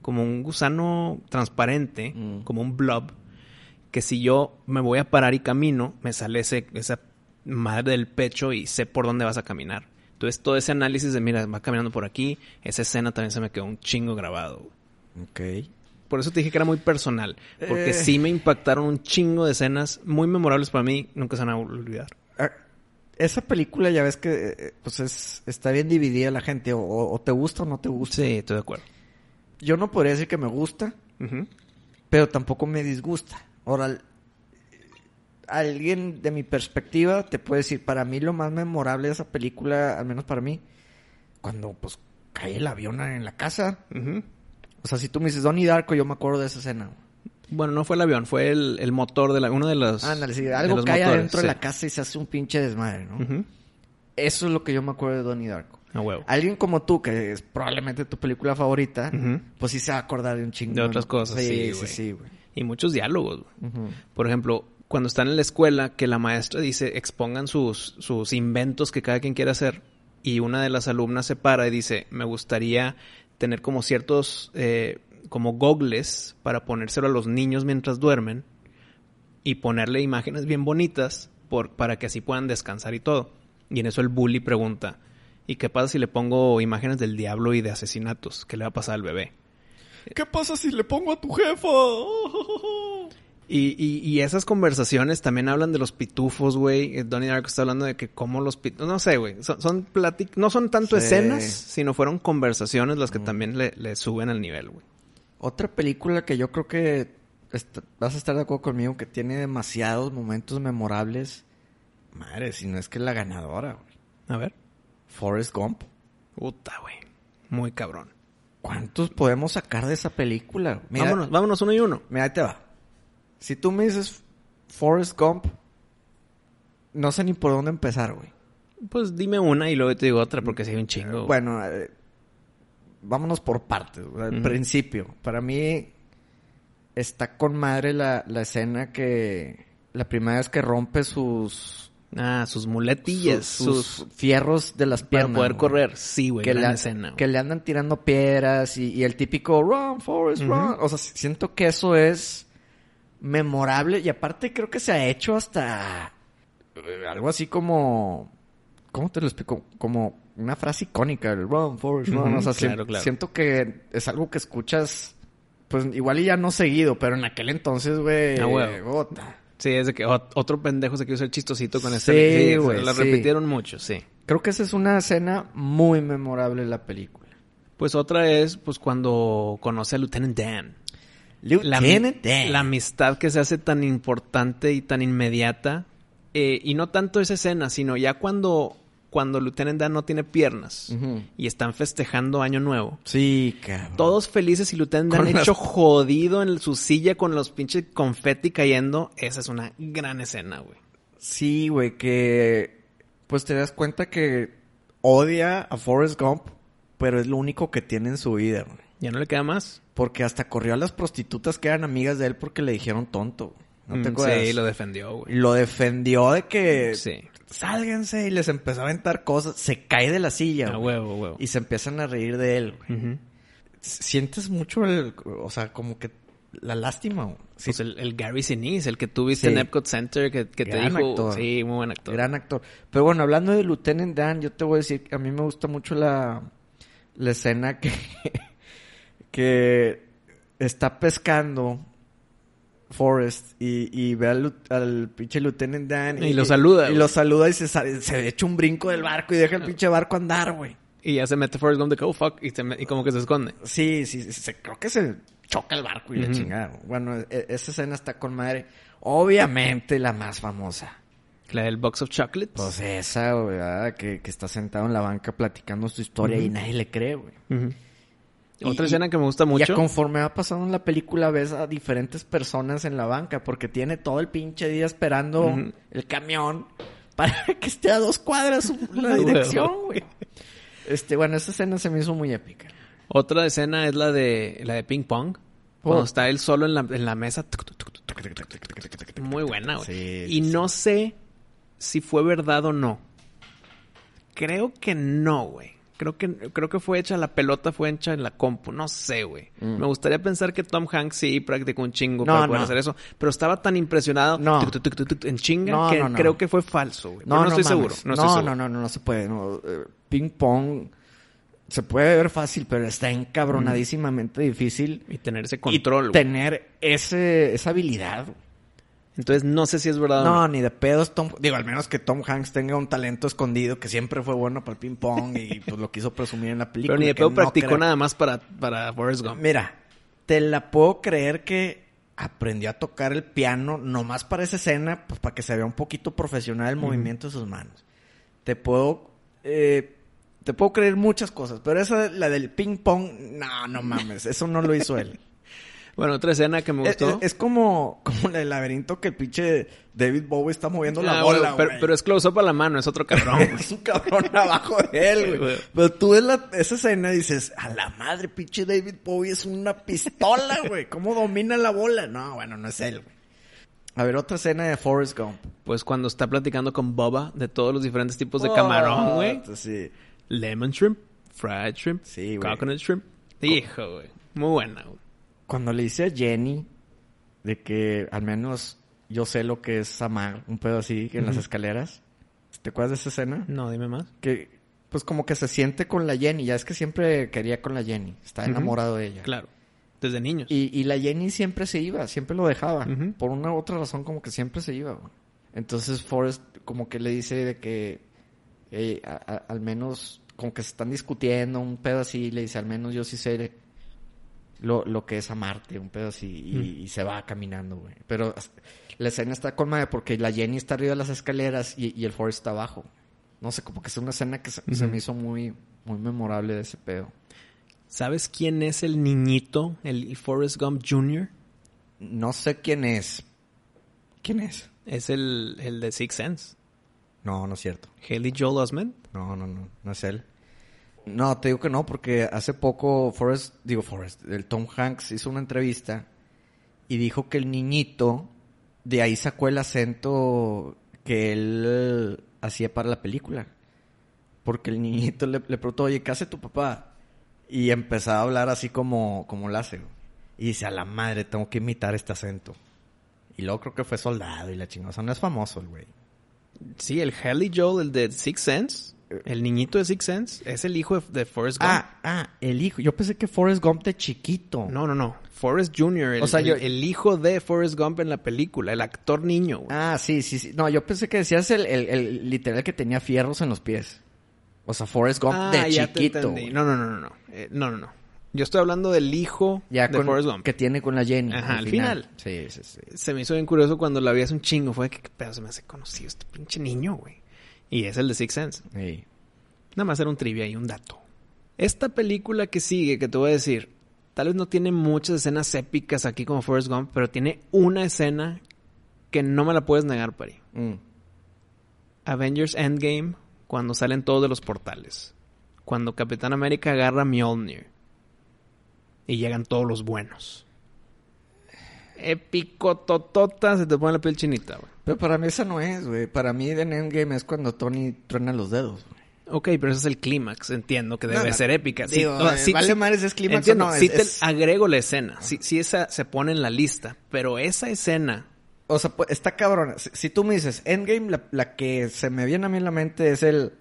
como un gusano transparente, Mm. como un blob, que si yo me voy a parar y camino, me sale ese, esa madre del pecho y sé por dónde vas a caminar. Entonces todo ese análisis de, mira, va caminando por aquí, esa escena también se me quedó un chingo grabado. Ok. Por eso te dije que era muy personal, porque Eh. sí me impactaron un chingo de escenas muy memorables para mí, nunca se van a olvidar. Esa película ya ves que eh, pues es, está bien dividida la gente. O, o te gusta o no te gusta. Sí, estoy de acuerdo. Yo no podría decir que me gusta, pero tampoco me disgusta. Ahora, alguien de mi perspectiva te puede decir, para mí lo más memorable de esa película, al menos para mí, cuando pues cae el avión en la casa. O sea, si tú me dices Donnie Darko, yo me acuerdo de esa escena. Bueno, no fue el avión, fue el, el motor de la, uno de los. Ándale, sí, algo cae motores, adentro de la casa y se hace un pinche desmadre, ¿no? Eso es lo que yo me acuerdo de Donnie Darko. A huevo. Alguien como tú, que es probablemente tu película favorita, pues sí se va a acordar de un chingo. De otras cosas, sí, sí, güey. sí, güey. Y muchos diálogos. güey. Ujú. Por ejemplo, cuando están en la escuela, que la maestra dice expongan sus, sus inventos que cada quien quiere hacer, y una de las alumnas se para y dice, me gustaría tener como ciertos, eh, como gogles para ponérselo a los niños mientras duermen y ponerle imágenes bien bonitas por, para que así puedan descansar y todo. Y en eso el bully pregunta, ¿y qué pasa si le pongo imágenes del diablo y de asesinatos? ¿Qué le va a pasar al bebé? ¿Qué pasa si le pongo a tu jefa? Y, y, y esas conversaciones también hablan de los pitufos, güey. Eh, Donnie Darko está hablando de que cómo los pitufos... No sé, güey. Son, son platic- No son tanto Sí. escenas, sino fueron conversaciones las que también le, le suben al nivel, güey. Otra película que yo creo que vas a estar de acuerdo conmigo que tiene demasiados momentos memorables. Madre, si no es que es la ganadora, güey. A ver. Forrest Gump. Puta, güey. Muy cabrón. ¿Cuántos podemos sacar de esa película? Mira, vámonos, vámonos uno y uno. Mira, ahí te va. Si tú me dices Forrest Gump, no sé ni por dónde empezar, güey. Pues dime una y luego te digo otra porque hay un chingo. Bueno, eh, vámonos por partes. güey. Al Ujú. principio, para mí está con madre la, la escena que la primera vez que rompe sus Ah, sus muletillas. sus, Sus... fierros de las Para piernas. poder güey. correr. Sí, güey. que, le, escena, güey. que le andan tirando piedras y, y el típico run, Forrest, Ujú. run. O sea, siento que eso es memorable y aparte creo que se ha hecho hasta eh, algo así como ¿cómo te lo explico? Como una frase icónica, el run, Forrest, run. O sea, claro, claro. siento que es algo que escuchas pues igual y ya no seguido, pero en aquel entonces, güey, Ah. Sí, es de que ot- otro pendejo se quiso ser chistosito con Sí, este. güey, La sí. repitieron mucho, sí. Creo que esa es una escena muy memorable de la película. Pues otra es, pues, cuando conoce a Lieutenant Dan. La, Lieutenant Dan. la amistad que se hace tan importante y tan inmediata. eh, y no tanto esa escena, sino ya cuando, cuando Lieutenant Dan no tiene piernas y están festejando Año Nuevo. Sí, cabrón. Todos felices y Lieutenant Dan las- hecho jodido en su silla con los pinches confeti cayendo. Esa es una gran escena, güey. Sí, güey, que pues te das cuenta que odia a Forrest Gump, pero es lo único que tiene en su vida, güey. Ya no le queda más. Porque hasta corrió a las prostitutas que eran amigas de él porque le dijeron tonto. güey. ¿No te Mm, acuerdas? Sí, lo defendió, güey. lo defendió de que Sí. Sálganse y les empezó a aventar cosas. Se cae de la silla, güey, huevo. Y se empiezan a reír de él, güey. Sientes mucho el, o sea, como que la lástima, güey. Sí, Pues el, el Gary Sinise, el que tuviste Sí. en Epcot Center, que, que te dijo... actor. Sí, muy buen actor. Gran actor. Pero bueno, hablando de Lieutenant Dan, yo te voy a decir que a mí me gusta mucho la, la escena que, que está pescando Forrest y, y ve al, pinche Lieutenant Dan. Y lo saluda, Y lo saluda y se, se echa un brinco del barco y deja el pinche barco andar, güey. Y ya se mete Forrest Gump de oh, fuck, y, se me- y como que se esconde. Sí, sí, sí, se- creo que se choca el barco y la Ujú. chingada. Bueno, e- esa escena está con madre. Obviamente la más famosa. La del Box of Chocolates. Pues esa, güey, ¿verdad? Que, que está sentado en la banca platicando su historia y nadie le cree, güey. Otra y- escena que me gusta Ya mucho. conforme va pasando en la película ves a diferentes personas en la banca porque tiene todo el pinche día esperando el camión para que esté a dos cuadras la dirección, güey. Este, bueno, esa escena se me hizo muy épica. Otra escena es la de la de ping pong. Cuando está él solo en la, en la mesa. Muy buena, güey. Sí, y sí, no sé si fue verdad o no. Creo que no, güey. Creo que, creo que fue hecha, la pelota fue hecha en la compu. No sé, güey. Mm. Me gustaría pensar que Tom Hanks sí practicó un chingo No, para poder no. hacer eso. Pero estaba tan impresionado No. tuc, tuc, tuc, tuc, en chinga que creo que fue falso, güey. No, estoy seguro. No, No, estoy no, seguro. no, no, no se puede. Eh, Ping pong se puede ver fácil, pero está encabronadísimamente difícil. Y tener ese control, tener ese, esa habilidad. Entonces no sé si es verdad o No, ni de pedos Tom... Digo, al menos que Tom Hanks tenga un talento escondido que siempre fue bueno para el ping pong y pues lo quiso presumir en la película. Pero ni de pedo no practicó nada más para, para Forrest Gump. Mira, te la puedo creer que aprendió a tocar el piano nomás para esa escena, pues para que se vea un poquito profesional el movimiento de sus manos. Te puedo, eh, te puedo creer muchas cosas, pero esa, la del ping pong, no, no mames, eso no lo hizo él. Bueno, otra escena que me es, gustó. es- es como, como del laberinto que el pinche David Bowie está moviendo la Ah, bola, pero, es close-up a la mano, es otro cabrón. Es un cabrón abajo de él, güey. Pero tú ves la- esa escena y dices, a la madre, pinche David Bowie es una pistola, güey. ¿Cómo domina la bola? No, bueno, no es él, güey. A ver, otra escena de Forrest Gump. pues cuando está platicando con Boba de todos los diferentes tipos de camarón, güey. Oh, Sí. Lemon shrimp, fried shrimp, Sí, coconut shrimp. Hijo, güey. Muy buena, güey. Cuando le dice a Jenny de que al menos yo sé lo que es amar, un pedo así en las escaleras. ¿Te acuerdas de esa escena? No, dime más. Que pues como que se siente con la Jenny. Ya es que siempre quería con la Jenny. Está enamorado de ella. Claro. Desde niños. Y, y la Jenny siempre se iba, siempre lo dejaba. Por una u otra razón como que siempre se iba. güey. Entonces Forrest como que le dice de que eh, a- a- al menos como que se están discutiendo, un pedo así, le dice al menos yo sí sé lo, lo que es amarte, un pedo así, y, Mm. y se va caminando, güey. Pero la escena está con madre porque la Jenny está arriba de las escaleras y, y el Forrest está abajo. No sé, como que es una escena que se, me hizo muy, muy memorable de ese pedo. ¿Sabes quién es el niñito, el Forrest Gump Jr.? No sé quién es. ¿Quién es? Es el, el de Six Sense. No, no es cierto. Haley Joel Osment. No, no, no, no es él. No, te digo que no, porque hace poco Forrest, digo Forrest, el Tom Hanks hizo una entrevista y dijo que el niñito de ahí sacó el acento que él hacía para la película. Porque el niñito le, le preguntó, oye, ¿qué hace tu papá? Y empezaba a hablar así como, como lo hace. Y dice, a la madre, tengo que imitar este acento. Y luego creo que fue soldado y la sea, no es famoso el güey. Sí, el Haley Joel, el de Six Sense. El niñito de Six Sense es el hijo de, de Forrest Gump. Ah, ah, el hijo. Yo pensé que Forrest Gump de chiquito. No, no, no. Forrest Jr., el, O sea, yo- el hijo de Forrest Gump en la película, el actor niño. güey. Ah, sí, sí, sí. No, yo pensé que decías el, el, el literal que tenía fierros en los pies. O sea, Forrest Gump Ah, de ya chiquito. No, no, no, no, no. Eh, no, no, no. Yo estoy hablando del hijo Ya de con, Forrest Gump. que tiene con la Jenny. Ajá, al final. Sí, sí, sí. Se me hizo bien curioso cuando la vi hace un chingo. Fue que qué pedo se me hace conocido este pinche niño, güey. Y es el de Six Sense. Sí. Nada más era un trivia y un dato. Esta película que sigue, que te voy a decir, tal vez no tiene muchas escenas épicas aquí como Forrest Gump, pero tiene una escena que no me la puedes negar, Pari. Mm. Avengers Endgame, cuando salen todos de los portales. Cuando Capitán América agarra a Mjolnir. Y llegan todos los buenos. Épico totota, se te pone la piel chinita, güey. Pero para mí esa no es, güey. Para mí en Endgame es cuando Tony truena los dedos, güey. Ok, pero ese es el clímax, entiendo que debe ser épica. Sí, digo, o sea, eh, sí- vale sí- madres, ¿es clímax entiendo, o no? sí Es- te es- agrego la escena, sí, sí esa se pone en la lista, pero esa escena, O sea, pues, está cabrona. Si, si tú me dices Endgame, la, la que se me viene a mí en la mente es el...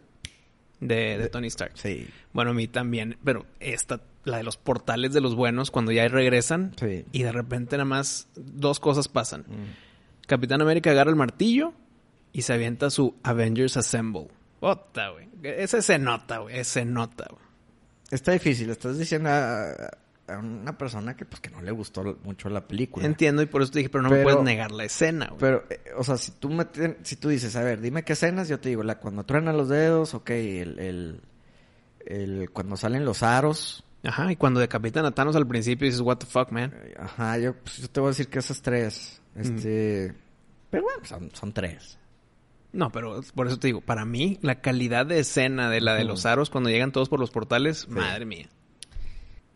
de, de Tony Stark. Sí. Bueno, a mí también, pero esta, la de los portales de los buenos, cuando ya regresan Sí. y de repente nada más dos cosas pasan. Mm. Capitán América agarra el martillo y se avienta su Avengers Assemble. Ota, güey. Ese se nota, güey. Ese nota, güey. Está difícil. Estás diciendo a, a una persona que pues que no le gustó mucho la película. Entiendo y por eso te dije, pero no me puedes negar la escena, güey. Pero, eh, o sea, si tú me si tú dices, a ver, dime qué escenas, yo te digo, la cuando truenan los dedos, ok, el, el, el- cuando salen los aros, Ajá, y cuando decapitan a Thanos al principio dices, what the fuck, man. eh, ajá, yo, pues, yo te voy a decir que esas tres, este, pero bueno, son, son tres. No, pero por eso te digo, para mí, la calidad de escena de la de los aros cuando llegan todos por los portales, madre mía.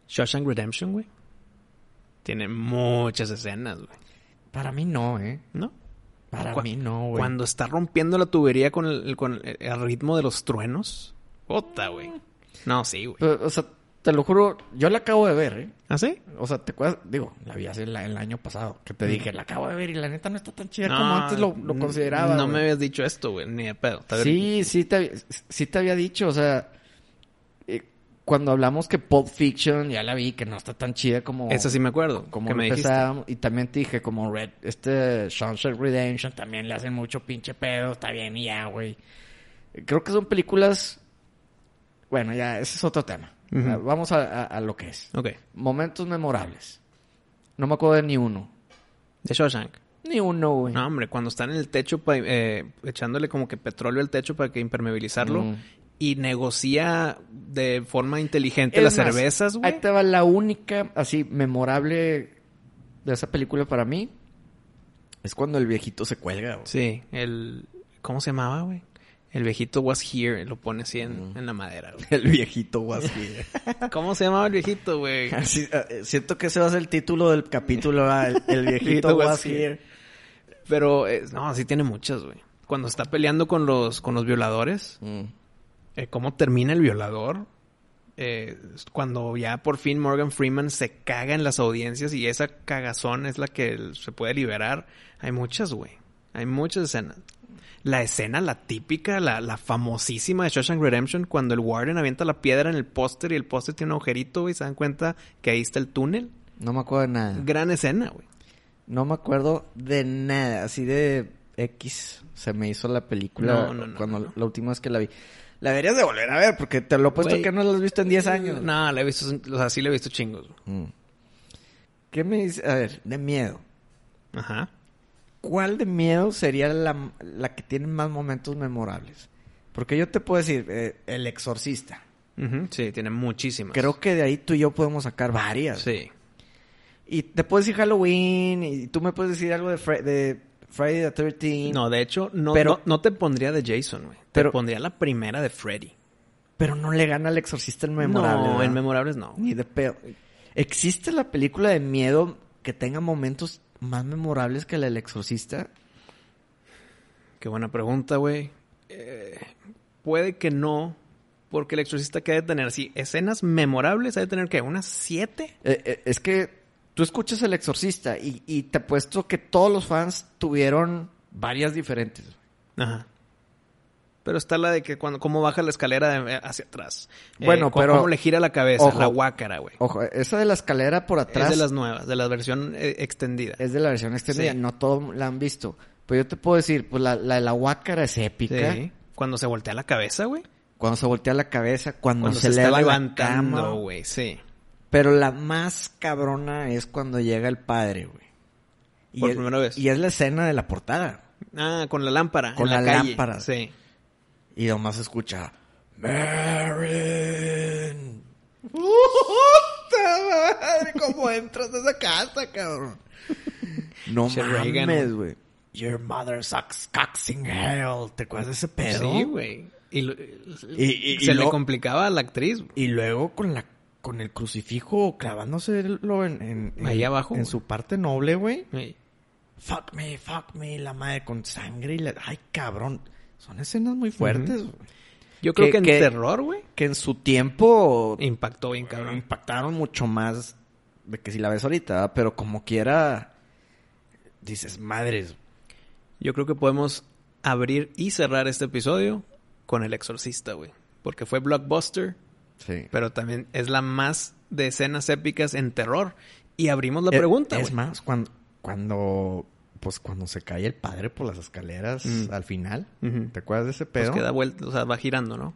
Shawshank Redemption, güey. Tiene muchas escenas, güey. Para mí no, eh. ¿No? Para Cu- mí no, güey. Cuando está rompiendo la tubería con el, con el, ritmo de los truenos. Puta, güey. No, sí, güey. O sea, te lo juro, yo la acabo de ver, ¿eh? ¿Ah, sí? O sea, te acuerdas, digo, la vi hace el, el año pasado, que te dije, la acabo de ver y la neta no está tan chida como antes lo, lo consideraba. No güey. me habías dicho esto, güey, ni de pedo. Sí, sí te, sí te había dicho, o sea, eh, cuando hablamos que Pulp Fiction, ya la vi, que no está tan chida como... Esa sí me acuerdo. Como que me dijiste. empezábamos, y también te dije, como Red, este Shawshank Redemption también le hacen mucho pinche pedo, está bien y ya, güey. Creo que son películas, bueno, ya, ese es otro tema. Vamos a, a- a lo que es. Ok. Momentos memorables. No me acuerdo de ni uno. De Shawshank. Ni uno, güey. No, hombre, cuando están en el techo, eh, echándole como que petróleo al techo para que impermeabilizarlo. Mm. Y negocia de forma inteligente Es las más, cervezas, güey. Ahí te va la única, así, memorable de esa película para mí. Es cuando el viejito se cuelga, güey. Sí, el... ¿Cómo se llamaba, güey? El viejito was here. Lo pone así en, Mm. en la madera, güey. El viejito was here. ¿Cómo se llamaba el viejito, güey? Así, eh, siento que ese va a ser el título del capítulo, ¿verdad? el, el viejito Viejito was was here. Pero, eh, no, sí tiene muchas, güey. Cuando está peleando con los, con los violadores, Mm. eh, cómo termina el violador. Eh, cuando ya por fin Morgan Freeman se caga en las audiencias y esa cagazón es la que se puede liberar. Hay muchas, güey. Hay muchas escenas. La escena, la típica, la, la famosísima de Shawshank Redemption, cuando el Warden avienta la piedra en el póster y el póster tiene un agujerito, güey, se dan cuenta que ahí está el túnel. No me acuerdo de nada. Gran escena, güey. No me acuerdo de nada. Así de X se me hizo la película No, no, no, cuando la última vez que la vi. La deberías de volver a ver porque te lo he puesto que no la has visto en 10 años. No, la he visto, o sea, sí la he visto chingos. Mm. ¿Qué me dice? A ver, de miedo. Ajá. ¿Cuál de miedo sería la, la que tiene más momentos memorables? Porque yo te puedo decir, eh, El Exorcista. Sí, tiene muchísimas. Creo que de ahí tú y yo podemos sacar varias. Sí. Y te puedes decir Halloween y tú me puedes decir algo de, Fre- de Friday the 13 No, de hecho, no, Pero- no, no te pondría de Jason, güey. Te Pero- pondría la primera de Freddy. Pero no le gana al Exorcista el memorable. no, ¿verdad? en memorables no. Ni de pedo. ¿Existe la película de miedo que tenga momentos más memorables que la del Exorcista? Qué buena pregunta, güey. Eh, puede que no, porque el exorcista que ha de tener, sí, escenas memorables, ha de tener que unas siete. Eh, eh, es que tú escuchas El Exorcista y, y te apuesto que todos los fans tuvieron varias diferentes. Ajá. Pero está la de que cuando cómo baja la escalera de- hacia atrás. Eh, Bueno, cómo- pero- cómo le gira la cabeza, Ojo. la guácara, güey. Ojo, esa de la escalera por atrás Es de las nuevas, de la versión eh, extendida. es de la versión extendida. Sí. No todos la han visto. Pero yo te puedo decir, pues la, la de la Huácara es épica. Sí. Cuando se voltea la cabeza, güey. Cuando se voltea la cabeza, cuando, Cuando se, se, está eleva levantando, güey. Sí. Pero la más cabrona es cuando llega el padre, güey. Y Por es- primera vez. Y es la escena de la portada. Ah, con la lámpara. Con en la, la calle. lámpara. Sí. Y nomás se escucha... Marin. ¡Puta madre! ¿Cómo entras a esa casa, cabrón? No mames, güey. Your mother sucks cocks in hell. ¿Te acuerdas de ese pedo? Sí, güey. Y, lo- y- y se le luego- complicaba a la actriz. güey. Y luego con la con el crucifijo clavándoselo en, en, en- Ahí abajo, en su parte noble, güey. Sí. Fuck me, fuck me, la madre con sangre y la... Ay, cabrón. Son escenas muy fuertes, güey. Yo creo Que- que, en que- terror, güey, Que en su tiempo impactó bien, cabrón. impactaron mucho más de que si la ves ahorita, ¿verdad? pero como quiera dices, madres. Yo creo que podemos abrir y cerrar este episodio con El Exorcista, güey. Porque fue blockbuster, Sí. pero también es la más de escenas épicas en terror. Y abrimos la Eh, pregunta, Es güey. más, cuando, cuando, pues cuando se cae el padre por las escaleras Mm. al final. ¿te acuerdas de ese Pues pedo? que da vuelta, o sea, va girando, ¿no?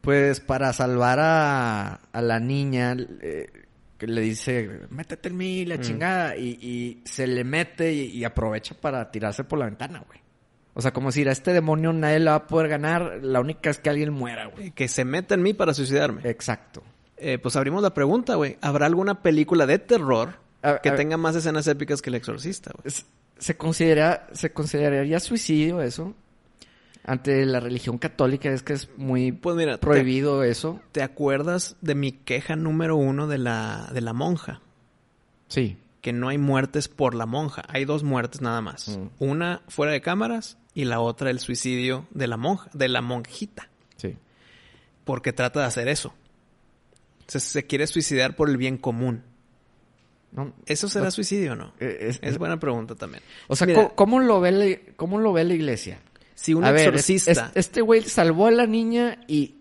Pues para salvar a, a la niña, eh, que le dice, métete en mí, la Mm. chingada, y, y se le mete y, y aprovecha para tirarse por la ventana, güey. O sea, como decir, a este demonio nadie le va a poder ganar, la única es que alguien muera, güey. Que se meta en mí para suicidarme. Exacto. Eh, pues abrimos la pregunta, güey. ¿Habrá alguna película de terror A- que a- tenga más escenas épicas que El Exorcista, güey? ¿Se, considera, ¿Se consideraría suicidio eso? Ante la religión católica es que es muy Pues mira, te- prohibido eso. ¿Te acuerdas de mi queja número uno de la, de la monja? Sí. que no hay muertes por la monja. Hay dos muertes nada más. Mm. Una fuera de cámaras y la otra el suicidio de la monja, de la monjita. Sí. Porque trata de hacer eso. Se, se quiere suicidar por el bien común. No, ¿Eso será no, suicidio o no? eh, es- Es buena pregunta también. O sea, Mira, ¿cómo, lo ve la, cómo lo ve la iglesia? si un A ver, es- exorcista... es- este güey salvó a la niña y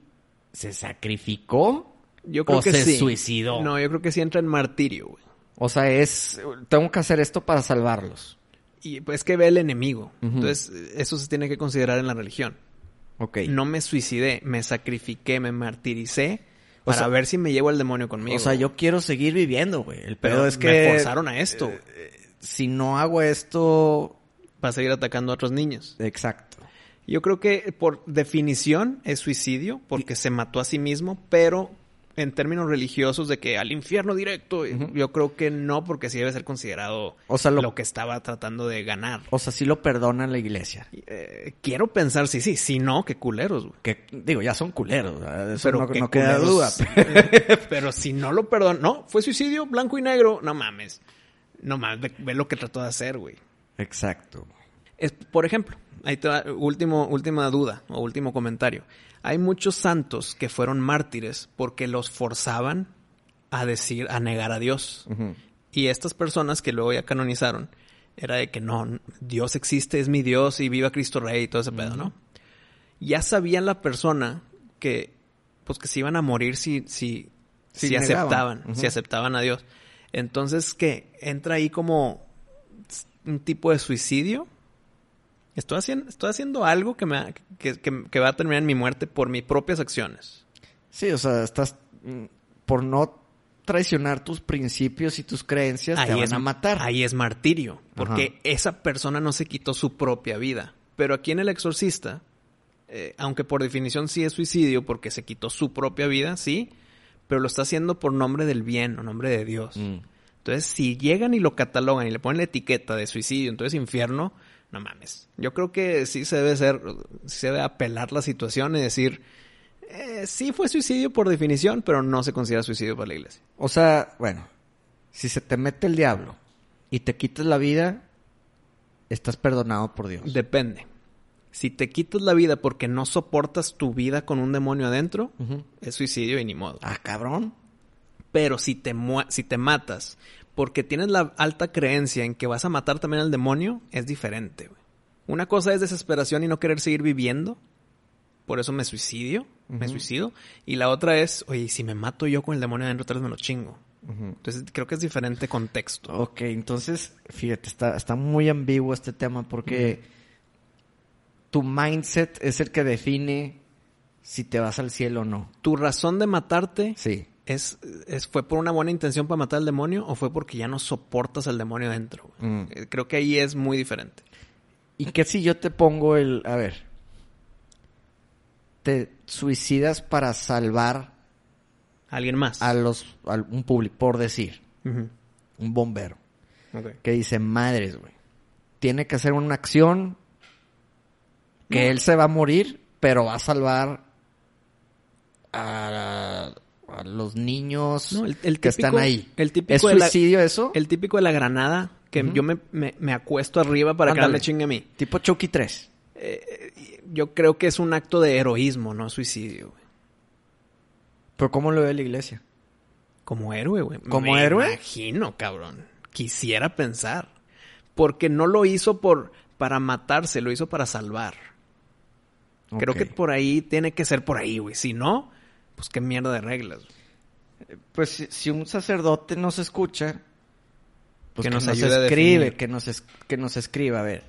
se sacrificó. yo creo o que se sí. suicidó. No, yo creo que sí entra en martirio, güey. O sea, es tengo que hacer esto para salvarlos. Y pues que ve el enemigo. Entonces, eso se tiene que considerar en la religión. Ok. No me suicidé, me sacrifiqué, me martiricé O para sea- ver si me llevo al demonio conmigo. o sea, yo quiero seguir viviendo, güey. El Pero pedo es que me forzaron a esto, güey, si no hago esto, para seguir atacando a otros niños. exacto. Yo creo que por definición es suicidio porque se mató a sí mismo, pero en términos religiosos de que al infierno directo, yo creo que no porque sí debe ser considerado O sea, lo- lo que estaba tratando de ganar. O sea, sí lo perdona la iglesia. Eh, quiero pensar sí, sí, si no, qué culeros, güey. Que digo, ya son culeros, eso Pero no, queda duda. pero si no lo perdonó, no, fue suicidio blanco y negro, no mames. No mames, ve, ve lo que trató de hacer, güey. Exacto. Es, por ejemplo, ahí te va, último, última duda o último comentario. Hay muchos santos que fueron mártires porque los forzaban a decir, a negar a Dios. Y estas personas que luego ya canonizaron, era de que no, Dios existe, es mi Dios y viva Cristo Rey y todo ese pedo, ¿no? Ya sabían la persona que, pues que se iban a morir si, si, Si aceptaban, si aceptaban a Dios. Entonces, que entra ahí como un tipo de suicidio. Estoy haciendo, estoy haciendo algo que, me, que, que- que va a terminar en mi muerte por mis propias acciones. Sí, o sea, estás mm, por no traicionar tus principios y tus creencias, te van es, a matar. Ahí es martirio, porque Ajá. esa persona no se quitó su propia vida. Pero aquí en El Exorcista, eh, aunque por definición sí es suicidio porque se quitó su propia vida, sí, pero lo está haciendo por nombre del bien o nombre de Dios. Mm. Entonces, si llegan y lo catalogan y le ponen la etiqueta de suicidio, entonces infierno, no mames. Yo creo que sí se debe ser, sí se debe apelar la situación y decir, eh, sí fue suicidio por definición, pero no se considera suicidio para la iglesia. O sea, bueno, si se te mete el diablo y te quitas la vida, estás perdonado por Dios. Depende. Si te quitas la vida porque no soportas tu vida con un demonio adentro, es suicidio y ni modo. Ah, cabrón. Pero si te, mu- si te matas porque tienes la alta creencia en que vas a matar también al demonio, es diferente. güey. Una cosa es desesperación y no querer seguir viviendo. Por eso me suicidio, me suicido. Y la otra es, oye, ¿y si me mato yo con el demonio adentro, tal vez me lo chingo. Entonces creo que es diferente contexto. Ok, entonces, fíjate, está, está muy ambiguo este tema porque tu mindset es el que define si te vas al cielo o no. Tu razón de matarte Sí. ¿Es, es, ¿Fue por una buena intención para matar al demonio o fue porque ya no soportas al demonio dentro? Mm. Eh, Creo que ahí es muy diferente. ¿Y qué si yo te pongo el... A ver. Te suicidas para salvar ¿Alguien más? a los... a un público, por decir. Un bombero. Que dice, madres, güey. Tiene que hacer una acción que él se va a morir, pero va a salvar a, a los niños No, el, el que están ahí. El típico, ¿Es de la, suicidio eso? el típico de la granada que yo me, me, me acuesto arriba para que no me chingue a mí. Tipo Chucky 3. Eh, yo creo que es un acto de heroísmo, no suicidio. güey. Pero ¿cómo lo ve la iglesia? Como héroe, güey. ¿Como Me héroe? imagino, cabrón. Quisiera pensar. Porque no lo hizo por para matarse, lo hizo para salvar. Creo que por ahí tiene que ser por ahí, güey. Si no, pues qué mierda de reglas. Pues si, un sacerdote nos escucha, pues Que que, nos nos, escribe, que nos, es- que nos escriba, a ver.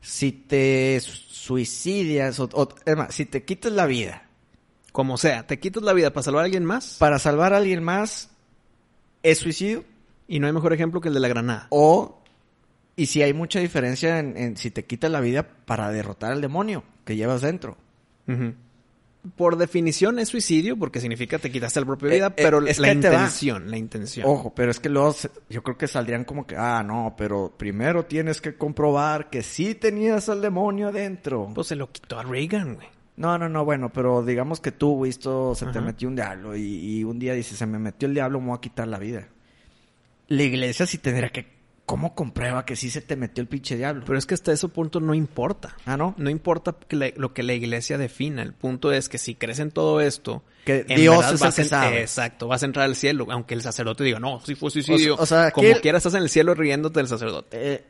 Si te su- suicidias, o, o- es más, si te quitas la vida Como sea, te quitas la vida para salvar a alguien más para salvar a alguien más, ¿es suicidio? y no hay mejor ejemplo que el de la granada. O, y si hay mucha diferencia en, en si te quitas la vida para derrotar al demonio que llevas dentro. Por definición es suicidio porque significa te quitaste la propia Eh, vida, eh, pero es la que intención, la intención. Ojo, pero es que luego se- yo creo que saldrían como que, ah, no, pero primero tienes que comprobar que sí tenías al demonio adentro. Pues se lo quitó a Reagan, güey. No, no, no, bueno, pero digamos que tú, visto, se te metió un diablo y, y un día dices, se me metió el diablo, me voy a quitar la vida. la iglesia sí tendría que... ¿Cómo comprueba que sí se te metió el pinche diablo? Pero es que hasta ese punto no importa. ah, ¿no? No importa que la- lo que la iglesia defina. El punto es que si crees en todo esto, Que en Dios verdad es el vas que en- sabe. Exacto, vas a entrar al cielo, aunque el sacerdote diga, no, sí fue suicidio. O sea, Como el- quiera estás en el cielo riéndote del sacerdote. Eh,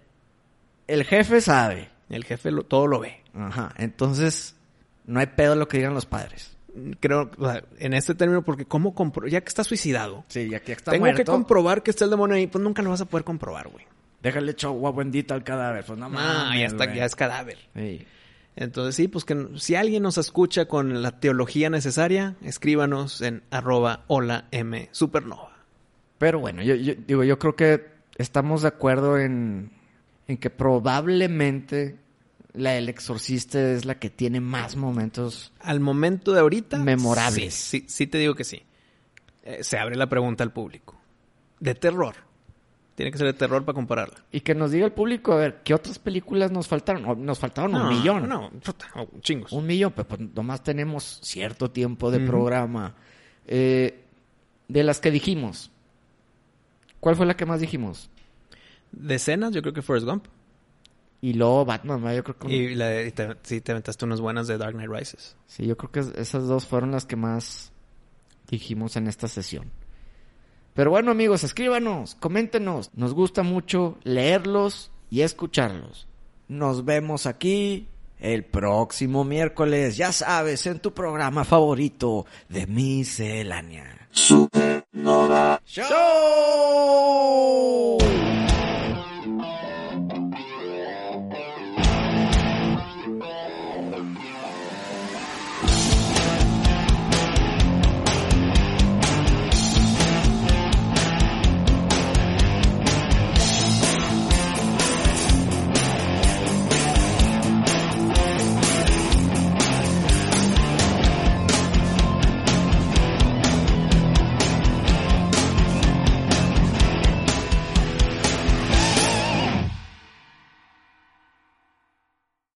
el jefe sabe. El jefe lo- todo lo ve. Ajá. Entonces, no hay pedo lo que digan los padres. Creo, o sea, en este término, porque ¿cómo compro? Ya que está suicidado, Sí, ya que está tengo que comprobar que está el demonio ahí, pues nunca lo vas a poder comprobar, güey. Déjale echar agua bendita al cadáver. Pues no No, mames, ya está, ya es cadáver. Sí. Entonces sí, pues que si alguien nos escucha con la teología necesaria, escríbanos en arroba hola m supernova. Pero bueno, yo, yo- digo, yo creo que estamos de acuerdo en, en que probablemente la El Exorcista es la que tiene más momentos. Al momento de ahorita... Memorables. Sí, sí, sí te digo que sí. Eh, se abre la pregunta al público. De terror. Tiene que ser de terror para compararla. Y que nos diga el público, a ver, ¿qué otras películas nos faltaron? O Nos faltaron un millón. No, puta, oh, chingos. Un millón, pero pues nomás tenemos cierto tiempo de programa. Eh, de las que dijimos, ¿cuál fue la que más dijimos? Decenas, yo creo que Forrest Gump. Y luego Batman, yo creo que... Y, la- y te, sí, te aventaste unas buenas de Dark Knight Rises. Sí, yo creo que esas dos fueron las que más dijimos en esta sesión. Pero bueno, amigos, escríbanos, coméntenos. Nos gusta mucho leerlos y escucharlos. Nos vemos aquí el próximo miércoles, ya sabes, en tu programa favorito de Miscelánea. Supernova. ¡Show!